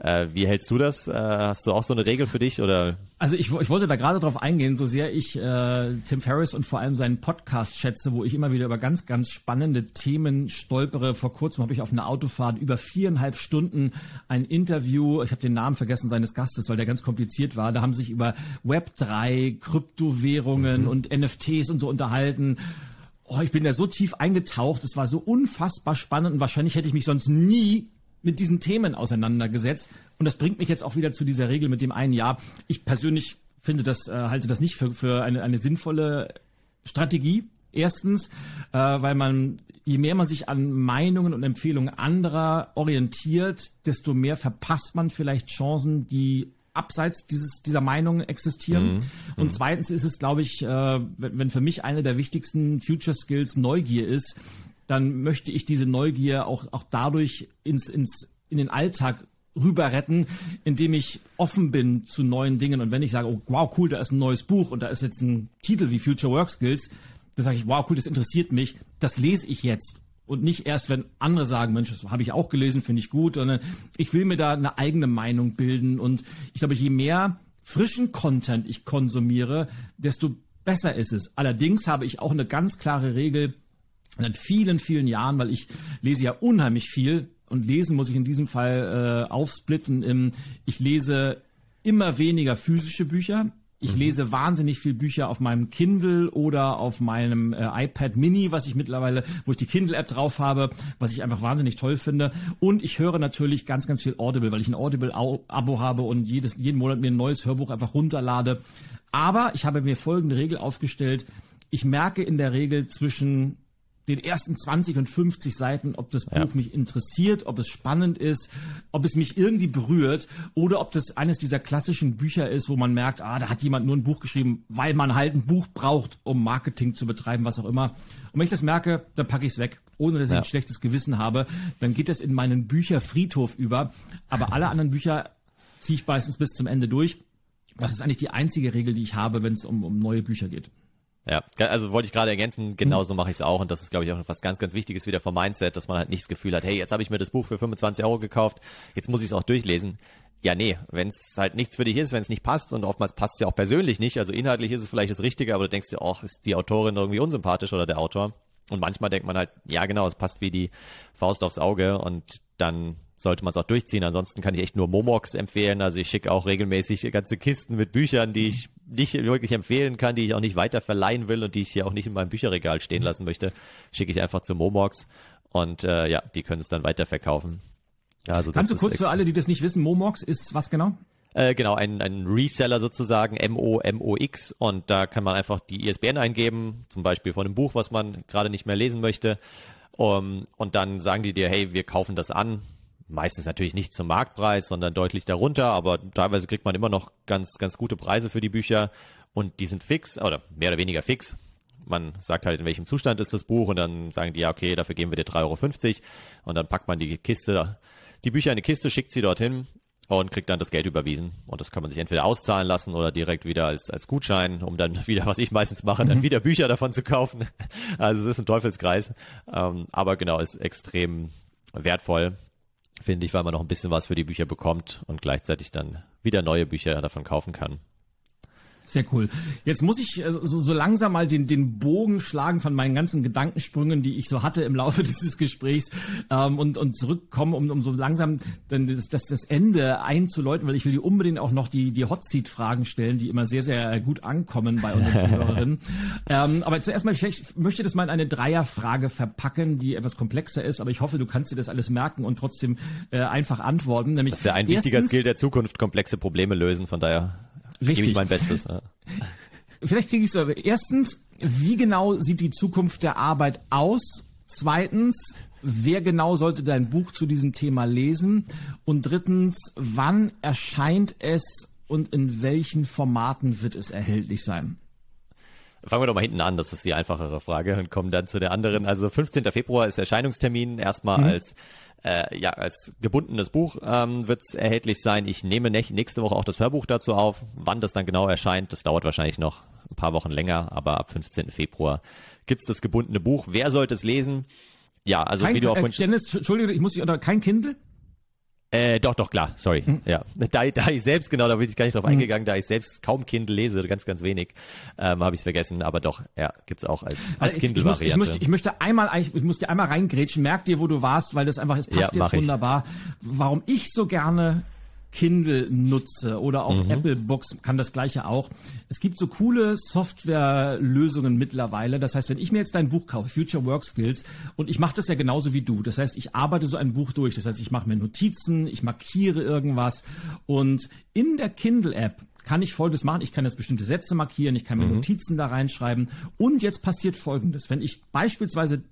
Äh, wie hältst du das? Äh, hast du auch so eine Regel für dich oder? Also ich, ich wollte da gerade drauf eingehen, so sehr ich äh, Tim Ferriss und vor allem seinen Podcast schätze, wo ich immer wieder über ganz, ganz spannende Themen stolpere. Vor kurzem habe ich auf einer Autofahrt über viereinhalb Stunden ein Interview, ich habe den Namen vergessen seines Gastes, weil der ganz kompliziert war. Da haben sich über Web 3, Kryptowährungen mhm. und NFTs und so unterhalten. Oh, ich bin da so tief eingetaucht, es war so unfassbar spannend und wahrscheinlich hätte ich mich sonst nie mit diesen Themen auseinandergesetzt. Und das bringt mich jetzt auch wieder zu dieser Regel mit dem einen Jahr. Ich persönlich finde das, äh, halte das nicht für, für eine, eine sinnvolle Strategie. Erstens, äh, weil man, je mehr man sich an Meinungen und Empfehlungen anderer orientiert, desto mehr verpasst man vielleicht Chancen, die abseits dieses, dieser Meinung existieren. Mhm. Und mhm. zweitens ist es, glaube ich, äh, wenn für mich eine der wichtigsten Future Skills Neugier ist, dann möchte ich diese Neugier auch, auch dadurch ins, ins, in den Alltag rüber retten, indem ich offen bin zu neuen Dingen. Und wenn ich sage, oh, wow, cool, da ist ein neues Buch und da ist jetzt ein Titel wie Future Work Skills, dann sage ich, wow, cool, das interessiert mich, das lese ich jetzt. Und nicht erst, wenn andere sagen, Mensch, das habe ich auch gelesen, finde ich gut, sondern ich will mir da eine eigene Meinung bilden. Und ich glaube, je mehr frischen Content ich konsumiere, desto besser ist es. Allerdings habe ich auch eine ganz klare Regel, seit vielen, vielen Jahren, weil ich lese ja unheimlich viel und lesen muss ich in diesem Fall äh, aufsplitten. Im, ich lese immer weniger physische Bücher. Ich mhm. lese wahnsinnig viel Bücher auf meinem Kindle oder auf meinem äh, iPad Mini, was ich mittlerweile, wo ich die Kindle-App drauf habe, was ich einfach wahnsinnig toll finde. Und ich höre natürlich ganz, ganz viel Audible, weil ich ein Audible-Abo habe und jedes, jeden Monat mir ein neues Hörbuch einfach runterlade. Aber ich habe mir folgende Regel aufgestellt. Ich merke in der Regel zwischen den ersten 20 und 50 Seiten, ob das Buch ja. mich interessiert, ob es spannend ist, ob es mich irgendwie berührt oder ob das eines dieser klassischen Bücher ist, wo man merkt, ah, da hat jemand nur ein Buch geschrieben, weil man halt ein Buch braucht, um Marketing zu betreiben, was auch immer. Und wenn ich das merke, dann packe ich es weg, ohne dass ich ein schlechtes Gewissen habe. Dann geht das in meinen Bücherfriedhof über. Aber alle anderen Bücher ziehe ich meistens bis zum Ende durch. Das ist eigentlich die einzige Regel, die ich habe, wenn es um, um neue Bücher geht. Ja, also wollte ich gerade ergänzen, genauso mache ich es auch und das ist, glaube ich, auch was ganz, ganz Wichtiges wieder vom Mindset, dass man halt nicht das Gefühl hat, hey, jetzt habe ich mir das Buch für 25 Euro gekauft, jetzt muss ich es auch durchlesen. Ja, nee, wenn es halt nichts für dich ist, wenn es nicht passt und oftmals passt es ja auch persönlich nicht, also inhaltlich ist es vielleicht das Richtige, aber du denkst dir, auch, ist die Autorin irgendwie unsympathisch oder der Autor. Und manchmal denkt man halt, ja genau, es passt wie die Faust aufs Auge und dann sollte man es auch durchziehen. Ansonsten kann ich echt nur Momox empfehlen. Also ich schicke auch regelmäßig ganze Kisten mit Büchern, die ich nicht wirklich empfehlen kann, die ich auch nicht weiter verleihen will und die ich hier auch nicht in meinem Bücherregal stehen lassen möchte, schicke ich einfach zu Momox und äh, ja, die können es dann weiterverkaufen. Also Kannst du kurz für alle, die das nicht wissen, Momox ist was genau? Äh, genau, ein, ein Reseller sozusagen, M-O-M-O-X und da kann man einfach die ISBN eingeben, zum Beispiel von einem Buch, was man gerade nicht mehr lesen möchte um, und dann sagen die dir, hey, wir kaufen das an, meistens natürlich nicht zum Marktpreis, sondern deutlich darunter, aber teilweise kriegt man immer noch ganz, ganz gute Preise für die Bücher und die sind fix oder mehr oder weniger fix. Man sagt halt, in welchem Zustand ist das Buch und dann sagen die, ja, okay, dafür geben wir dir 3,50 Euro und dann packt man die Kiste, die Bücher in eine Kiste, schickt sie dorthin und kriegt dann das Geld überwiesen. Und das kann man sich entweder auszahlen lassen oder direkt wieder als, als Gutschein, um dann wieder, was ich meistens mache, dann mhm. wieder Bücher davon zu kaufen. Also es ist ein Teufelskreis. Ähm, aber genau, ist extrem wertvoll finde ich, weil man noch ein bisschen was für die Bücher bekommt und gleichzeitig dann wieder neue Bücher davon kaufen kann. Sehr cool. Jetzt muss ich äh, so, so langsam mal den, den Bogen schlagen von meinen ganzen Gedankensprüngen, die ich so hatte im Laufe dieses Gesprächs ähm, und, und zurückkommen, um, um so langsam dann das, das, das Ende einzuläuten, weil ich will dir unbedingt auch noch die, die Hot Seat Fragen stellen, die immer sehr, sehr gut ankommen bei unseren Zuhörerinnen. ähm, aber zuerst mal, ich möchte das mal in eine Dreierfrage verpacken, die etwas komplexer ist, aber ich hoffe, du kannst dir das alles merken und trotzdem äh, einfach antworten. Nämlich das ist ja ein erstens, wichtiger Skill der Zukunft, komplexe Probleme lösen, von daher Richtig. Gebe ich mein Bestes. Ja. Vielleicht kriege ich so. Erstens, wie genau sieht die Zukunft der Arbeit aus? Zweitens, wer genau sollte dein Buch zu diesem Thema lesen? Und drittens, wann erscheint es und in welchen Formaten wird es erhältlich sein? Fangen wir doch mal hinten an, das ist die einfachere Frage und kommen dann zu der anderen. Also 15. Februar ist Erscheinungstermin, erstmal mhm. als äh, ja, als gebundenes Buch ähm, wird es erhältlich sein. Ich nehme nächste Woche auch das Hörbuch dazu auf. Wann das dann genau erscheint, das dauert wahrscheinlich noch ein paar Wochen länger, aber ab 15. Februar gibt's das gebundene Buch. Wer sollte es lesen? Ja, also kein, wie du auch äh, Dennis, Entschuldigung, ich muss dich unter kein Kindle? Äh, doch, doch, klar, sorry. Mhm. Ja. Da, da ich selbst, genau, da bin ich gar nicht drauf mhm. eingegangen, da ich selbst kaum Kindle lese, ganz, ganz wenig, ähm, habe ich es vergessen, aber doch, ja, gibt's auch als, als also Kindle-Variante. Ich, ich, möchte, ich möchte einmal, ich muss dir einmal reingrätschen, merk dir, wo du warst, weil das einfach, es passt ja, jetzt wunderbar. Warum ich so gerne Kindle nutze oder auch mhm. Apple Books kann das gleiche auch. Es gibt so coole Softwarelösungen mittlerweile. Das heißt, wenn ich mir jetzt dein Buch kaufe, Future Work Skills, und ich mache das ja genauso wie du. Das heißt, ich arbeite so ein Buch durch. Das heißt, ich mache mir Notizen, ich markiere irgendwas und in der Kindle App kann ich Folgendes machen. Ich kann jetzt bestimmte Sätze markieren, ich kann mir mhm. Notizen da reinschreiben. Und jetzt passiert Folgendes. Wenn ich beispielsweise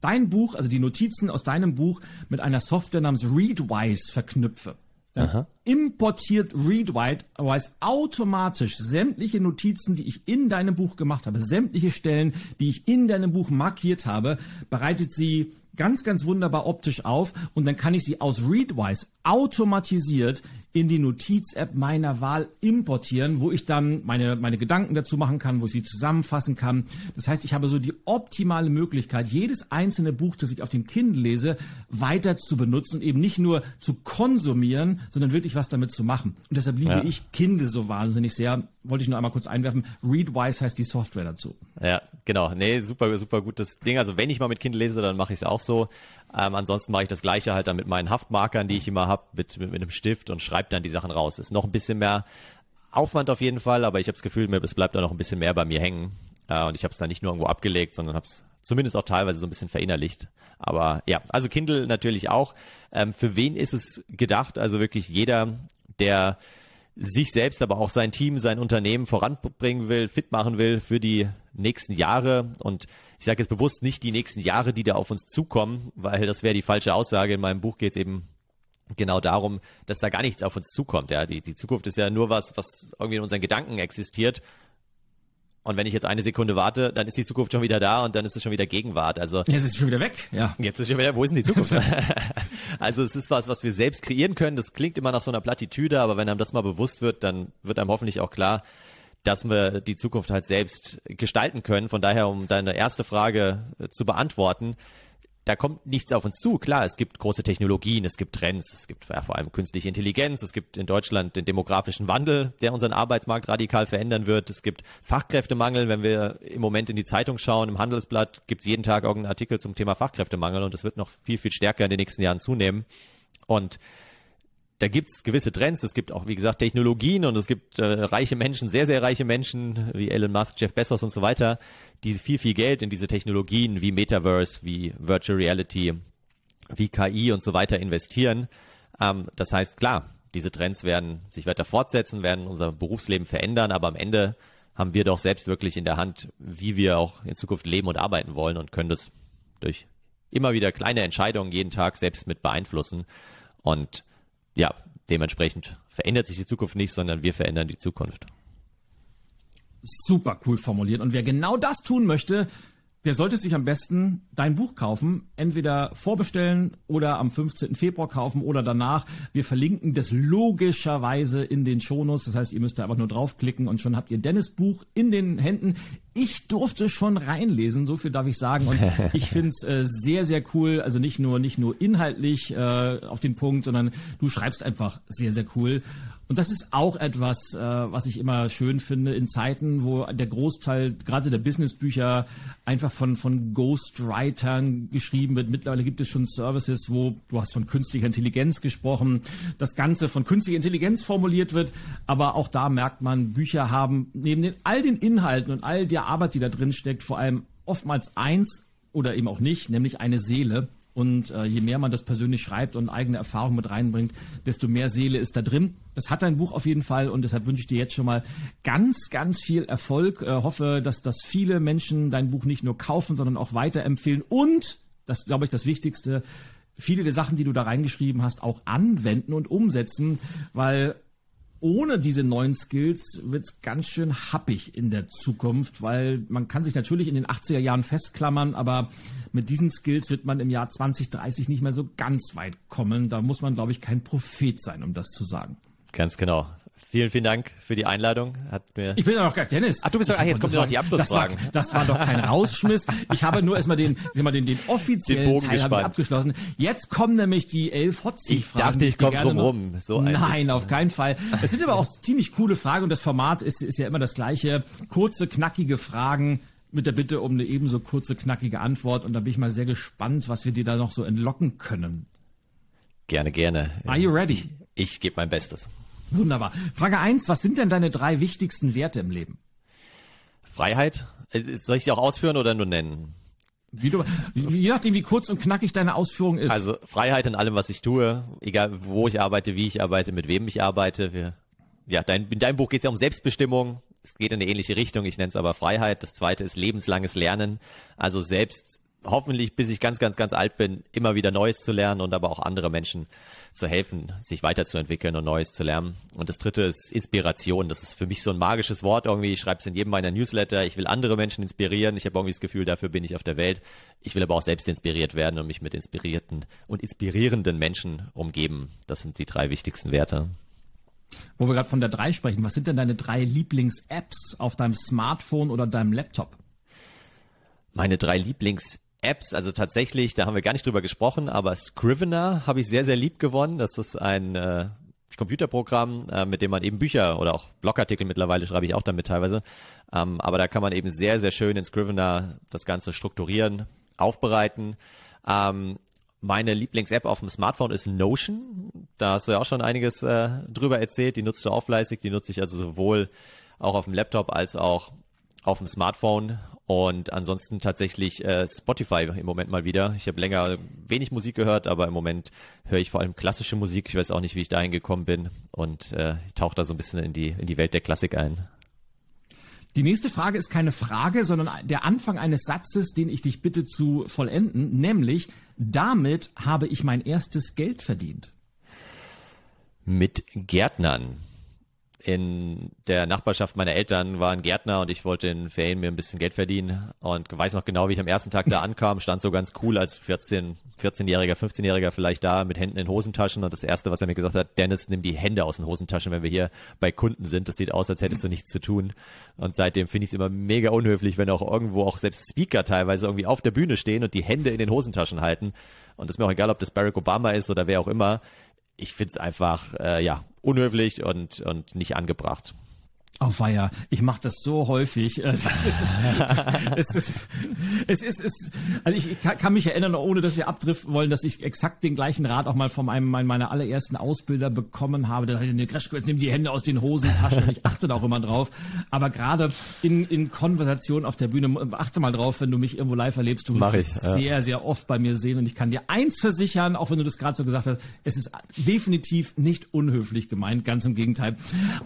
dein Buch, also die Notizen aus deinem Buch mit einer Software namens Readwise verknüpfe, Aha. importiert Readwise automatisch sämtliche Notizen, die ich in deinem Buch gemacht habe, sämtliche Stellen, die ich in deinem Buch markiert habe, bereitet sie ganz, ganz wunderbar optisch auf und dann kann ich sie aus Readwise automatisiert in die Notiz-App meiner Wahl importieren, wo ich dann meine, meine Gedanken dazu machen kann, wo ich sie zusammenfassen kann. Das heißt, ich habe so die optimale Möglichkeit, jedes einzelne Buch, das ich auf dem Kindle lese, weiter zu benutzen und eben nicht nur zu konsumieren, sondern wirklich was damit zu machen. Und deshalb liebe ja. ich Kindle so wahnsinnig sehr. Wollte ich nur einmal kurz einwerfen. Readwise heißt die Software dazu. Ja, genau. Nee, super, super gutes Ding. Also wenn ich mal mit Kindle lese, dann mache ich es auch so. Ähm, ansonsten mache ich das Gleiche halt dann mit meinen Haftmarkern, die ich immer habe, mit, mit, mit einem Stift und schreibe dann die Sachen raus. Ist noch ein bisschen mehr Aufwand auf jeden Fall, aber ich habe das Gefühl, es bleibt da noch ein bisschen mehr bei mir hängen. Äh, und ich habe es dann nicht nur irgendwo abgelegt, sondern habe es zumindest auch teilweise so ein bisschen verinnerlicht. Aber ja, also Kindle natürlich auch. Ähm, für wen ist es gedacht? Also wirklich jeder, der sich selbst, aber auch sein Team, sein Unternehmen voranbringen will, fit machen will für die nächsten Jahre. Und ich sage jetzt bewusst nicht die nächsten Jahre, die da auf uns zukommen, weil das wäre die falsche Aussage. In meinem Buch geht es eben genau darum, dass da gar nichts auf uns zukommt. Ja, die, die Zukunft ist ja nur was, was irgendwie in unseren Gedanken existiert. Und wenn ich jetzt eine Sekunde warte, dann ist die Zukunft schon wieder da und dann ist es schon wieder Gegenwart. Also jetzt ist es schon wieder weg. Ja. Jetzt ist es schon wieder. Wo ist denn die Zukunft? also es ist was, was wir selbst kreieren können. Das klingt immer nach so einer Plattitüde, aber wenn einem das mal bewusst wird, dann wird einem hoffentlich auch klar, dass wir die Zukunft halt selbst gestalten können. Von daher, um deine erste Frage äh, zu beantworten, da kommt nichts auf uns zu. Klar, es gibt große Technologien, es gibt Trends, es gibt ja, vor allem künstliche Intelligenz, es gibt in Deutschland den demografischen Wandel, der unseren Arbeitsmarkt radikal verändern wird. Es gibt Fachkräftemangel. Wenn wir im Moment in die Zeitung schauen, im Handelsblatt gibt es jeden Tag irgendeinen Artikel zum Thema Fachkräftemangel und es wird noch viel, viel stärker in den nächsten Jahren zunehmen. Und da gibt's gewisse Trends, es gibt auch, wie gesagt, Technologien und es gibt äh, reiche Menschen, sehr, sehr reiche Menschen, wie Elon Musk, Jeff Bezos und so weiter, die viel, viel Geld in diese Technologien wie Metaverse, wie Virtual Reality, wie KI und so weiter investieren. Ähm, das heißt, klar, diese Trends werden sich weiter fortsetzen, werden unser Berufsleben verändern, aber am Ende haben wir doch selbst wirklich in der Hand, wie wir auch in Zukunft leben und arbeiten wollen und können das durch immer wieder kleine Entscheidungen jeden Tag selbst mit beeinflussen. Und ja, dementsprechend verändert sich die Zukunft nicht, sondern wir verändern die Zukunft. Super cool formuliert. Und wer genau das tun möchte, der sollte sich am besten dein Buch kaufen. Entweder vorbestellen oder am 15. Februar kaufen oder danach. Wir verlinken das logischerweise in den Shownotes. Das heißt, ihr müsst da einfach nur draufklicken und schon habt ihr Dennis Buch in den Händen. Ich durfte schon reinlesen, so viel darf ich sagen. Und ich finde es äh, sehr, sehr cool. Also nicht nur, nicht nur inhaltlich äh, auf den Punkt, sondern du schreibst einfach sehr, sehr cool. Und das ist auch etwas, äh, was ich immer schön finde in Zeiten, wo der Großteil gerade der Businessbücher einfach von, von Ghostwritern geschrieben wird. Mittlerweile gibt es schon Services, wo du hast von künstlicher Intelligenz gesprochen, das Ganze von künstlicher Intelligenz formuliert wird. Aber auch da merkt man, Bücher haben neben den, all den Inhalten und all der Arbeit, die da drin steckt, vor allem oftmals eins oder eben auch nicht, nämlich eine Seele. Und äh, je mehr man das persönlich schreibt und eigene Erfahrungen mit reinbringt, desto mehr Seele ist da drin. Das hat dein Buch auf jeden Fall und deshalb wünsche ich dir jetzt schon mal ganz, ganz viel Erfolg. Äh, hoffe, dass das viele Menschen dein Buch nicht nur kaufen, sondern auch weiterempfehlen und, das glaube ich das Wichtigste, viele der Sachen, die du da reingeschrieben hast, auch anwenden und umsetzen, weil ohne diese neuen Skills wird's ganz schön happig in der Zukunft, weil man kann sich natürlich in den 80er Jahren festklammern, aber mit diesen Skills wird man im Jahr 2030 nicht mehr so ganz weit kommen. Da muss man, glaube ich, kein Prophet sein, um das zu sagen. Ganz genau. Vielen, vielen Dank für die Einladung. Hat mir ich bin ja noch gar Dennis. Ach, du bist doch, ach, jetzt kommt noch die Abschlussfragen. Das war, das war doch kein Rausschmiss. Ich habe nur erstmal den, mal, den, den offiziellen den Teil habe ich abgeschlossen. Jetzt kommen nämlich die elf Hotzig Fragen. Ich dachte, ich komme drum rum. So Nein, auf keinen Fall. Es sind aber auch ziemlich coole Fragen und das Format ist, ist ja immer das gleiche. Kurze, knackige Fragen mit der Bitte um eine ebenso kurze, knackige Antwort. Und da bin ich mal sehr gespannt, was wir dir da noch so entlocken können. Gerne, gerne. Are you ready? Ich, ich gebe mein Bestes. Wunderbar. Frage eins: was sind denn deine drei wichtigsten Werte im Leben? Freiheit. Äh, soll ich sie auch ausführen oder nur nennen? Wie du, je nachdem, wie kurz und knackig deine Ausführung ist. Also Freiheit in allem, was ich tue, egal wo ich arbeite, wie ich arbeite, mit wem ich arbeite. Wir, ja, dein, in deinem Buch geht es ja um Selbstbestimmung. Es geht in eine ähnliche Richtung. Ich nenne es aber Freiheit. Das zweite ist lebenslanges Lernen. Also selbst hoffentlich, bis ich ganz, ganz, ganz alt bin, immer wieder Neues zu lernen und aber auch andere Menschen zu helfen, sich weiterzuentwickeln und Neues zu lernen. Und das dritte ist Inspiration. Das ist für mich so ein magisches Wort irgendwie. Ich schreibe es in jedem meiner Newsletter. Ich will andere Menschen inspirieren. Ich habe irgendwie das Gefühl, dafür bin ich auf der Welt. Ich will aber auch selbst inspiriert werden und mich mit inspirierten und inspirierenden Menschen umgeben. Das sind die drei wichtigsten Werte. Wo wir gerade von der drei sprechen, was sind denn deine drei Lieblings-Apps auf deinem Smartphone oder deinem Laptop? Meine drei Lieblings Apps, also tatsächlich, da haben wir gar nicht drüber gesprochen, aber Scrivener habe ich sehr, sehr lieb gewonnen. Das ist ein äh, Computerprogramm, äh, mit dem man eben Bücher oder auch Blogartikel mittlerweile schreibe ich auch damit teilweise. Ähm, aber da kann man eben sehr, sehr schön in Scrivener das Ganze strukturieren, aufbereiten. Ähm, meine Lieblings-App auf dem Smartphone ist Notion. Da hast du ja auch schon einiges äh, drüber erzählt. Die nutzt du auch fleißig. Die nutze ich also sowohl auch auf dem Laptop als auch auf dem Smartphone. Und ansonsten tatsächlich äh, Spotify im Moment mal wieder. Ich habe länger wenig Musik gehört, aber im Moment höre ich vor allem klassische Musik. Ich weiß auch nicht, wie ich dahin gekommen bin und äh, ich tauche da so ein bisschen in die, in die Welt der Klassik ein. Die nächste Frage ist keine Frage, sondern der Anfang eines Satzes, den ich dich bitte zu vollenden, nämlich damit habe ich mein erstes Geld verdient. Mit Gärtnern. In der Nachbarschaft meiner Eltern war ein Gärtner und ich wollte in Ferien mir ein bisschen Geld verdienen und weiß noch genau, wie ich am ersten Tag da ankam, stand so ganz cool als 14, 14-Jähriger, 15-Jähriger vielleicht da mit Händen in Hosentaschen und das erste, was er mir gesagt hat, Dennis, nimm die Hände aus den Hosentaschen, wenn wir hier bei Kunden sind. Das sieht aus, als hättest du nichts zu tun. Und seitdem finde ich es immer mega unhöflich, wenn auch irgendwo auch selbst Speaker teilweise irgendwie auf der Bühne stehen und die Hände in den Hosentaschen halten. Und es ist mir auch egal, ob das Barack Obama ist oder wer auch immer ich finde es einfach äh, ja unhöflich und und nicht angebracht. Auf Weiher, ich mache das so häufig. Es ist, es ist, es ist, es also ich kann mich erinnern, ohne dass wir abdriften wollen, dass ich exakt den gleichen Rat auch mal von einem meiner allerersten Ausbilder bekommen habe. Da ich Crash, jetzt nimm die Hände aus den Hosentaschen. Ich achte da auch immer drauf. Aber gerade in, in Konversationen auf der Bühne, achte mal drauf, wenn du mich irgendwo live erlebst. Du wirst ja. sehr, sehr oft bei mir sehen. Und ich kann dir eins versichern, auch wenn du das gerade so gesagt hast, es ist definitiv nicht unhöflich gemeint. Ganz im Gegenteil.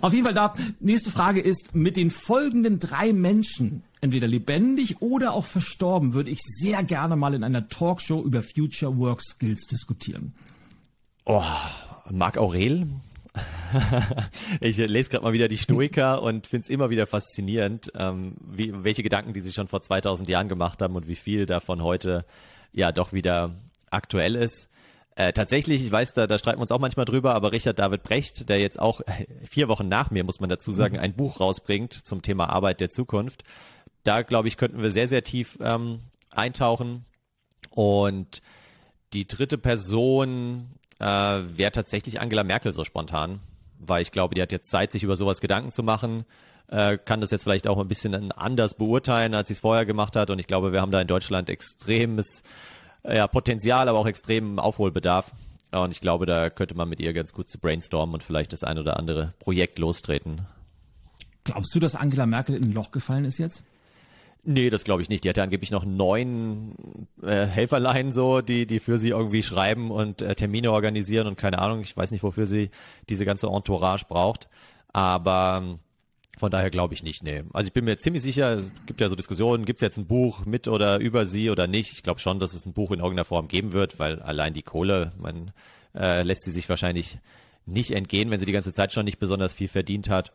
Auf jeden Fall da, nächste Frage. Frage ist, mit den folgenden drei Menschen, entweder lebendig oder auch verstorben, würde ich sehr gerne mal in einer Talkshow über Future Work Skills diskutieren. Oh, Marc Aurel. ich lese gerade mal wieder die Stoiker und finde es immer wieder faszinierend, ähm, wie, welche Gedanken die sich schon vor 2000 Jahren gemacht haben und wie viel davon heute ja doch wieder aktuell ist. Äh, tatsächlich, ich weiß, da, da streiten wir uns auch manchmal drüber, aber Richard David Brecht, der jetzt auch vier Wochen nach mir, muss man dazu sagen, ein Buch rausbringt zum Thema Arbeit der Zukunft, da glaube ich, könnten wir sehr, sehr tief ähm, eintauchen. Und die dritte Person äh, wäre tatsächlich Angela Merkel so spontan, weil ich glaube, die hat jetzt Zeit, sich über sowas Gedanken zu machen, äh, kann das jetzt vielleicht auch ein bisschen anders beurteilen, als sie es vorher gemacht hat. Und ich glaube, wir haben da in Deutschland extremes ja, Potenzial, aber auch extremen Aufholbedarf. Und ich glaube, da könnte man mit ihr ganz gut zu brainstormen und vielleicht das ein oder andere Projekt lostreten. Glaubst du, dass Angela Merkel in ein Loch gefallen ist jetzt? Nee, das glaube ich nicht. Die hatte angeblich noch neun äh, Helferlein so, die, die für sie irgendwie schreiben und äh, Termine organisieren und keine Ahnung. Ich weiß nicht, wofür sie diese ganze Entourage braucht. Aber von daher glaube ich nicht, nee. Also ich bin mir ziemlich sicher, es gibt ja so Diskussionen, gibt es jetzt ein Buch mit oder über sie oder nicht. Ich glaube schon, dass es ein Buch in irgendeiner Form geben wird, weil allein die Kohle, man äh, lässt sie sich wahrscheinlich nicht entgehen, wenn sie die ganze Zeit schon nicht besonders viel verdient hat.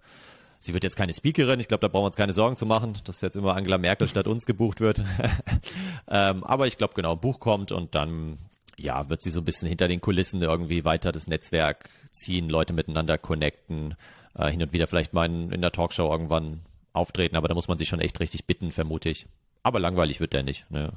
Sie wird jetzt keine Speakerin, ich glaube, da brauchen wir uns keine Sorgen zu machen, dass jetzt immer Angela Merkel statt uns gebucht wird. ähm, aber ich glaube, genau, ein Buch kommt und dann ja, wird sie so ein bisschen hinter den Kulissen irgendwie weiter das Netzwerk ziehen, Leute miteinander connecten äh, hin und wieder vielleicht mal in, in der Talkshow irgendwann auftreten, aber da muss man sich schon echt richtig bitten, vermute ich. Aber langweilig wird der nicht. Ne?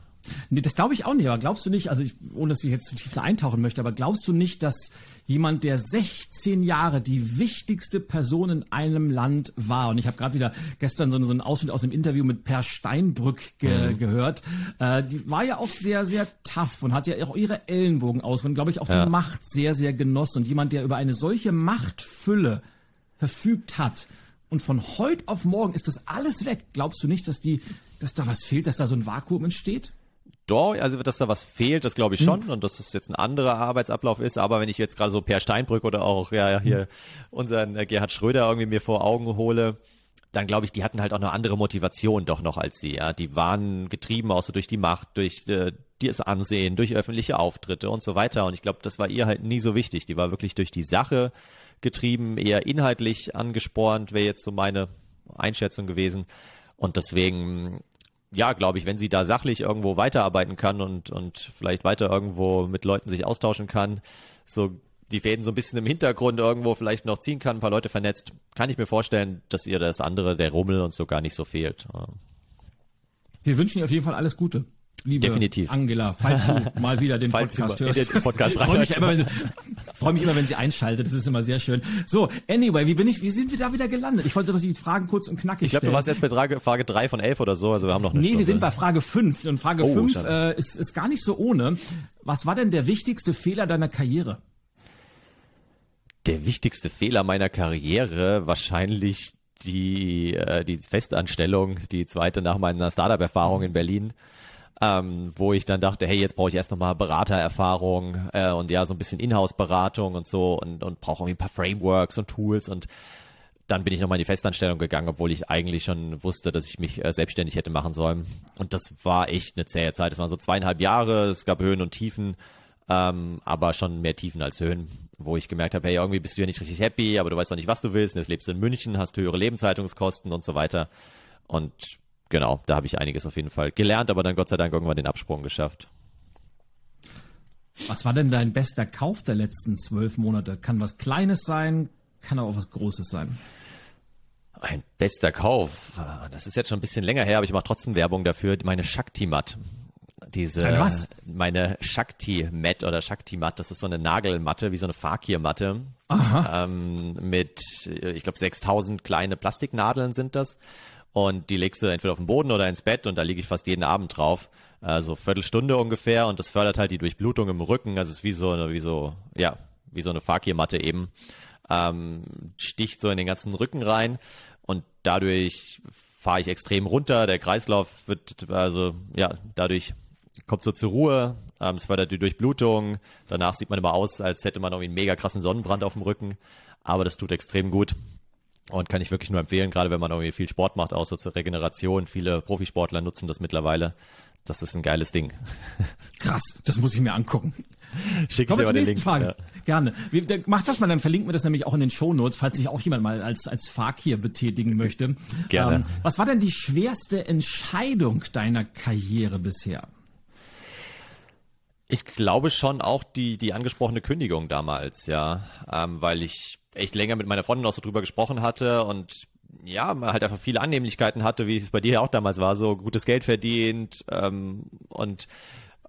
Nee, das glaube ich auch nicht. Aber glaubst du nicht, also ich, ohne dass ich jetzt zu tief eintauchen möchte, aber glaubst du nicht, dass jemand, der 16 Jahre die wichtigste Person in einem Land war, und ich habe gerade wieder gestern so, so einen Ausschnitt aus dem Interview mit Per Steinbrück ge mhm. gehört, äh, die war ja auch sehr, sehr tough und hat ja auch ihre Ellenbogen aus und glaube ich auch ja. die Macht sehr, sehr genossen. Und jemand, der über eine solche Machtfülle verfügt hat. Und von heute auf morgen ist das alles weg. Glaubst du nicht, dass die, dass da was fehlt, dass da so ein Vakuum entsteht? Doch, also dass da was fehlt, das glaube ich schon hm. und dass das jetzt ein anderer Arbeitsablauf ist. Aber wenn ich jetzt gerade so Per Steinbrück oder auch ja hier hm. unseren äh, Gerhard Schröder irgendwie mir vor Augen hole, dann glaube ich, die hatten halt auch eine andere Motivation doch noch als sie. Ja, die waren getrieben auch so durch die Macht, durch äh, das Ansehen, durch öffentliche Auftritte und so weiter. Und ich glaube, das war ihr halt nie so wichtig. Die war wirklich durch die Sache getrieben, eher inhaltlich angespornt, wäre jetzt so meine Einschätzung gewesen. Und deswegen, ja, glaube ich, wenn sie da sachlich irgendwo weiterarbeiten kann und, und vielleicht weiter irgendwo mit Leuten sich austauschen kann, so die Fäden so ein bisschen im Hintergrund irgendwo vielleicht noch ziehen kann, ein paar Leute vernetzt, kann ich mir vorstellen, dass ihr das andere, der Rummel und so gar nicht so fehlt. Wir wünschen ihr auf jeden Fall alles Gute liebe Definitiv. Angela, falls du mal wieder den Podcast hörst. Den Podcast freue mich, immer, wenn, freu mich immer, wenn sie einschaltet. Das ist immer sehr schön. So, anyway, wie bin ich, wie sind wir da wieder gelandet? Ich wollte doch die Fragen kurz und knackig Ich glaube, du warst jetzt bei Frage, Frage 3 von 11 oder so, also wir haben noch eine Nee, Stunde. wir sind bei Frage 5 und Frage oh, 5 äh, ist, ist gar nicht so ohne. Was war denn der wichtigste Fehler deiner Karriere? Der wichtigste Fehler meiner Karriere wahrscheinlich die, äh, die Festanstellung, die zweite nach meiner Startup-Erfahrung in Berlin ähm, wo ich dann dachte, hey, jetzt brauche ich erst nochmal Beratererfahrung äh, und ja, so ein bisschen Inhouse-Beratung und so und, und brauche irgendwie ein paar Frameworks und Tools und dann bin ich nochmal in die Festanstellung gegangen, obwohl ich eigentlich schon wusste, dass ich mich äh, selbstständig hätte machen sollen. Und das war echt eine zähe Zeit. Es waren so zweieinhalb Jahre, es gab Höhen und Tiefen, ähm, aber schon mehr Tiefen als Höhen. wo ich gemerkt habe, hey, irgendwie bist du ja nicht richtig happy, aber du weißt noch nicht, was du willst. Und jetzt lebst du in München, hast höhere Lebenshaltungskosten und so weiter. Und genau, da habe ich einiges auf jeden Fall gelernt, aber dann Gott sei Dank irgendwann den Absprung geschafft. Was war denn dein bester Kauf der letzten zwölf Monate? Kann was Kleines sein, kann aber auch was Großes sein. Ein bester Kauf. Das ist jetzt schon ein bisschen länger her, aber ich mache trotzdem Werbung dafür. Meine Shakti-Mat. Diese, was? meine Shakti-Mat oder Shakti-Mat, das ist so eine Nagelmatte, wie so eine Fakir-Matte. Ähm, mit, ich glaube, 6000 kleine Plastiknadeln sind das. Und die legst du entweder auf den Boden oder ins Bett und da liege ich fast jeden Abend drauf. Also Viertelstunde ungefähr und das fördert halt die Durchblutung im Rücken. Also es ist wie so eine, wie so, ja, wie so eine Fakir-Matte eben. Ähm, sticht so in den ganzen Rücken rein und dadurch fahre ich extrem runter. Der Kreislauf wird, also ja, dadurch kommt so zur Ruhe. Ähm, es fördert die Durchblutung. Danach sieht man immer aus, als hätte man irgendwie einen mega krassen Sonnenbrand auf dem Rücken. Aber das tut extrem gut. Und kann ich wirklich nur empfehlen, gerade wenn man irgendwie viel Sport macht, auch so zur Regeneration. Viele Profisportler nutzen das mittlerweile. Das ist ein geiles Ding. Krass, das muss ich mir angucken. Schick Kommen wir zur nächsten Link. Frage. Ja. Gerne. Wie- der- Mach das mal, dann verlinken wir das nämlich auch in den Shownotes, falls sich auch jemand mal als, als Fakir betätigen möchte. Ähm, Gerne. was war denn die schwerste Entscheidung deiner Karriere bisher? Ich glaube schon auch die, die angesprochene Kündigung damals, ja, ähm, weil ich echt länger mit meiner Freundin auch so drüber gesprochen hatte und ja, man halt einfach viele Annehmlichkeiten hatte, wie es bei dir auch damals war, so gutes Geld verdient ähm, und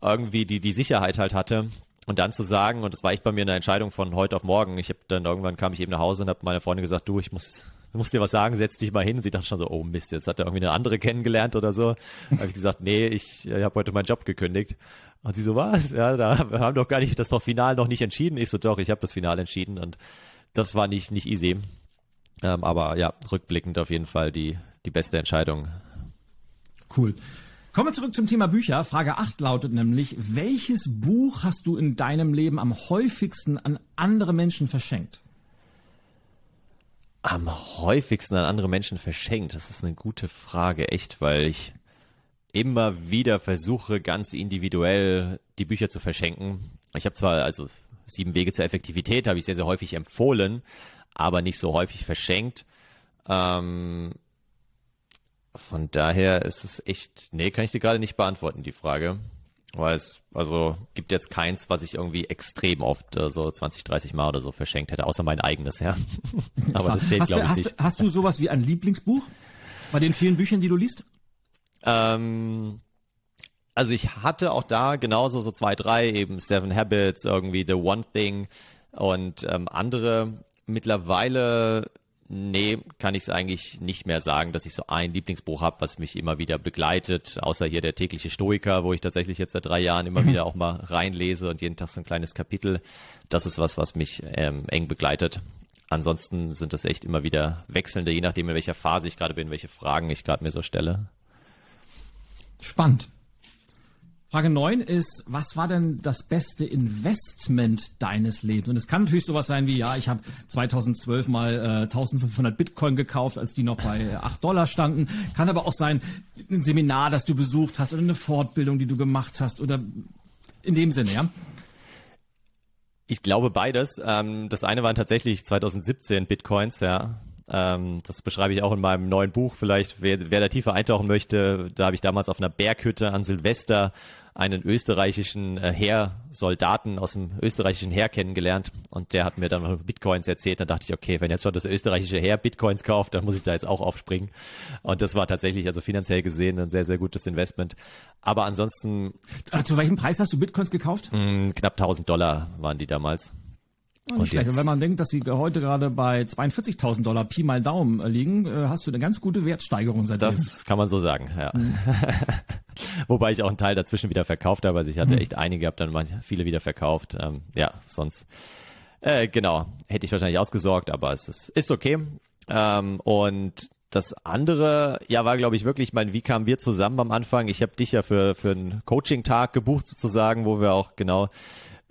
irgendwie die, die Sicherheit halt hatte. Und dann zu sagen, und das war echt bei mir eine Entscheidung von heute auf morgen, ich habe dann irgendwann kam ich eben nach Hause und habe meiner Freundin gesagt, du, ich muss, muss dir was sagen, setz dich mal hin. Und sie dachte schon so, oh Mist, jetzt hat er irgendwie eine andere kennengelernt oder so. Habe ich gesagt, nee, ich, ich habe heute meinen Job gekündigt. Und sie so, was? Ja, da haben doch gar nicht das doch Final noch nicht entschieden. Ich so, doch, ich habe das Final entschieden und das war nicht, nicht easy. Ähm, aber ja, rückblickend auf jeden Fall die, die beste Entscheidung. Cool. Kommen wir zurück zum Thema Bücher. Frage 8 lautet nämlich, welches Buch hast du in deinem Leben am häufigsten an andere Menschen verschenkt? Am häufigsten an andere Menschen verschenkt? Das ist eine gute Frage, echt, weil ich immer wieder versuche, ganz individuell die Bücher zu verschenken. Ich habe zwar, also sieben Wege zur Effektivität habe ich sehr, sehr häufig empfohlen, aber nicht so häufig verschenkt. Ähm, von daher ist es echt, nee, kann ich dir gerade nicht beantworten, die Frage. Weil es, also, gibt jetzt keins, was ich irgendwie extrem oft, äh, so 20, 30 Mal oder so verschenkt hätte, außer mein eigenes, ja. Aber das zählt, glaube ich, hast, nicht. hast du sowas wie ein Lieblingsbuch bei den vielen Büchern, die du liest? Ähm, also ich hatte auch da genauso so zwei, drei, eben Seven Habits, irgendwie The One Thing und ähm, andere. Mittlerweile, nee, kann ich es eigentlich nicht mehr sagen, dass ich so ein Lieblingsbuch habe, was mich immer wieder begleitet, außer hier der tägliche Stoiker, wo ich tatsächlich jetzt seit drei Jahren immer wieder auch mal reinlese und jeden Tag so ein kleines Kapitel. Das ist was, was mich ähm, eng begleitet. Ansonsten sind das echt immer wieder wechselnde, je nachdem in welcher Phase ich gerade bin, welche Fragen ich gerade mir so stelle. Spannend. Frage 9 ist, was war denn das beste Investment deines Lebens? Und es kann natürlich sowas sein wie, ja, ich habe 2012 mal äh, 1500 Bitcoin gekauft, als die noch bei 8 Dollar standen. Kann aber auch sein, ein Seminar, das du besucht hast oder eine Fortbildung, die du gemacht hast oder in dem Sinne, ja. Ich glaube beides. Ähm, das eine waren tatsächlich 2017 Bitcoins, ja. Ähm, das beschreibe ich auch in meinem neuen Buch. Vielleicht, wer, wer da tiefer eintauchen möchte, da habe ich damals auf einer Berghütte an Silvester einen österreichischen äh, Heersoldaten aus dem österreichischen Heer kennengelernt und der hat mir dann noch Bitcoins erzählt. Dann dachte ich, okay, wenn jetzt schon das österreichische Heer Bitcoins kauft, dann muss ich da jetzt auch aufspringen. Und das war tatsächlich also finanziell gesehen ein sehr, sehr gutes Investment. Aber ansonsten Zu welchem Preis hast du Bitcoins gekauft? mh, knapp 1000 Dollar waren die damals. Nicht schlecht. jetzt- Und wenn man denkt, dass sie heute gerade bei 42.000 Dollar Pi mal Daumen äh, liegen, äh, hast du eine ganz gute Wertsteigerung seitdem. Das kann man so sagen, ja. Wobei ich auch einen Teil dazwischen wieder verkauft habe. Also ich hatte echt einige, habe dann manche, viele wieder verkauft. Ähm, ja, sonst, äh, genau, hätte ich wahrscheinlich ausgesorgt, aber es ist, ist okay. Ähm, und das andere, ja, war, glaube ich, wirklich, mein, wie kamen wir zusammen am Anfang? Ich habe dich ja für, für einen Coaching-Tag gebucht sozusagen, wo wir auch genau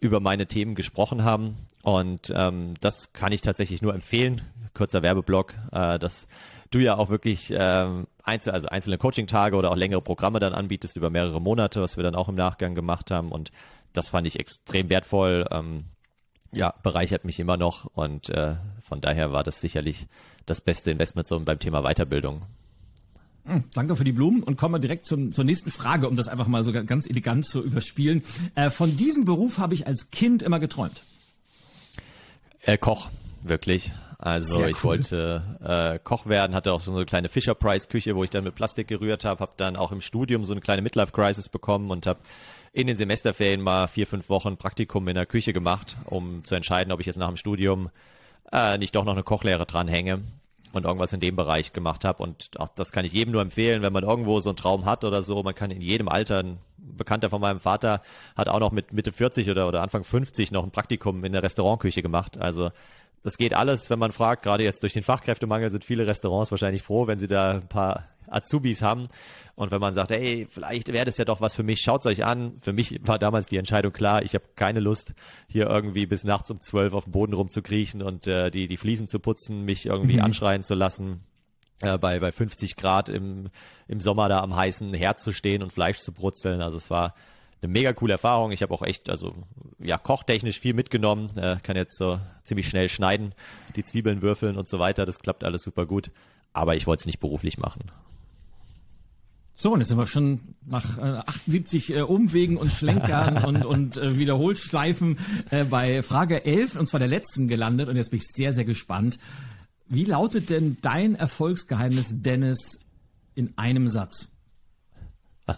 über meine Themen gesprochen haben. Und ähm, das kann ich tatsächlich nur empfehlen. Kurzer Werbeblock, äh, dass du ja auch wirklich ähm, einzel, also einzelne Coaching-Tage oder auch längere Programme dann anbietest über mehrere Monate, was wir dann auch im Nachgang gemacht haben. Und das fand ich extrem wertvoll. Ähm, ja, bereichert mich immer noch und äh, von daher war das sicherlich das beste Investment so beim Thema Weiterbildung. Hm, danke für die Blumen und kommen wir direkt zum, zur nächsten Frage, um das einfach mal so ganz elegant zu überspielen. Äh, von diesem Beruf habe ich als Kind immer geträumt. Äh, Koch, wirklich. Also Sehr ich cool. wollte äh, Koch werden, hatte auch so eine kleine Fisher Price Küche, wo ich dann mit Plastik gerührt habe, habe dann auch im Studium so eine kleine Midlife Crisis bekommen und habe in den Semesterferien mal vier, fünf Wochen Praktikum in der Küche gemacht, um zu entscheiden, ob ich jetzt nach dem Studium äh, nicht doch noch eine Kochlehre dranhänge und irgendwas in dem Bereich gemacht habe. Und auch das kann ich jedem nur empfehlen, wenn man irgendwo so einen Traum hat oder so. Man kann in jedem Alter, ein Bekannter von meinem Vater hat auch noch mit Mitte 40 oder, oder Anfang 50 noch ein Praktikum in der Restaurantküche gemacht. Also das geht alles, wenn man fragt. Gerade jetzt durch den Fachkräftemangel sind viele Restaurants wahrscheinlich froh, wenn sie da ein paar Azubis haben. Und wenn man sagt, ey, vielleicht wäre das ja doch was für mich, schaut's euch an. Für mich war damals die Entscheidung klar, ich habe keine Lust, hier irgendwie bis nachts um zwölf auf dem Boden rumzukriechen und äh, die, die Fliesen zu putzen, mich irgendwie mhm. anschreien zu lassen. Äh, bei, bei 50 Grad im, im Sommer da am heißen Herd zu stehen und Fleisch zu brutzeln. Also es war eine mega coole Erfahrung. Ich habe auch echt, also ja, kochtechnisch viel mitgenommen. Äh, kann jetzt so ziemlich schnell schneiden, die Zwiebeln würfeln und so weiter. Das klappt alles super gut. Aber ich wollte es nicht beruflich machen. So, und jetzt sind wir schon nach äh, 78 äh, Umwegen und Schlenkern und, und äh, Wiederholschleifen äh, bei Frage 11, und zwar der letzten gelandet. Und jetzt bin ich sehr, sehr gespannt. Wie lautet denn dein Erfolgsgeheimnis, Dennis, in einem Satz?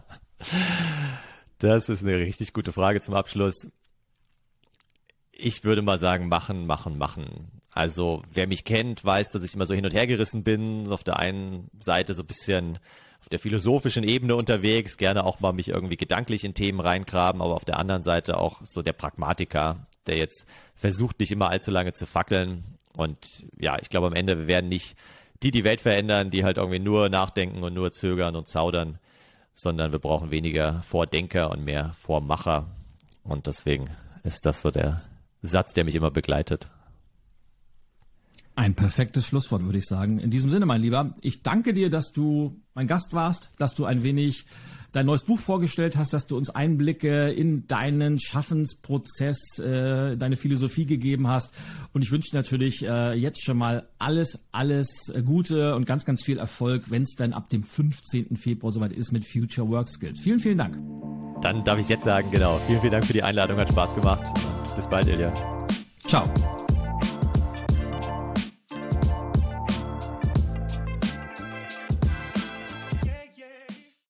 Das ist eine richtig gute Frage zum Abschluss. Ich würde mal sagen, machen, machen, machen. Also wer mich kennt, weiß, dass ich immer so hin und her gerissen bin. Auf der einen Seite so ein bisschen auf der philosophischen Ebene unterwegs, gerne auch mal mich irgendwie gedanklich in Themen reingraben, aber auf der anderen Seite auch so der Pragmatiker, der jetzt versucht, nicht immer allzu lange zu fackeln. Und ja, ich glaube am Ende, wir werden nicht die die Welt verändern, die halt irgendwie nur nachdenken und nur zögern und zaudern, sondern wir brauchen weniger Vordenker und mehr Vormacher. Und deswegen ist das so der Satz, der mich immer begleitet. Ein perfektes Schlusswort, würde ich sagen. In diesem Sinne, mein Lieber, ich danke dir, dass du mein Gast warst, dass du ein wenig dein neues Buch vorgestellt hast, dass du uns Einblicke in deinen Schaffensprozess, äh, deine Philosophie gegeben hast. Und ich wünsche dir natürlich äh, jetzt schon mal alles, alles Gute und ganz, ganz viel Erfolg, wenn es dann ab dem 15. Februar soweit ist mit Future Work Skills. Vielen, vielen Dank. Dann darf ich jetzt sagen, genau. Vielen, vielen Dank für die Einladung, hat Spaß gemacht. Und bis bald, Ilja. Ciao.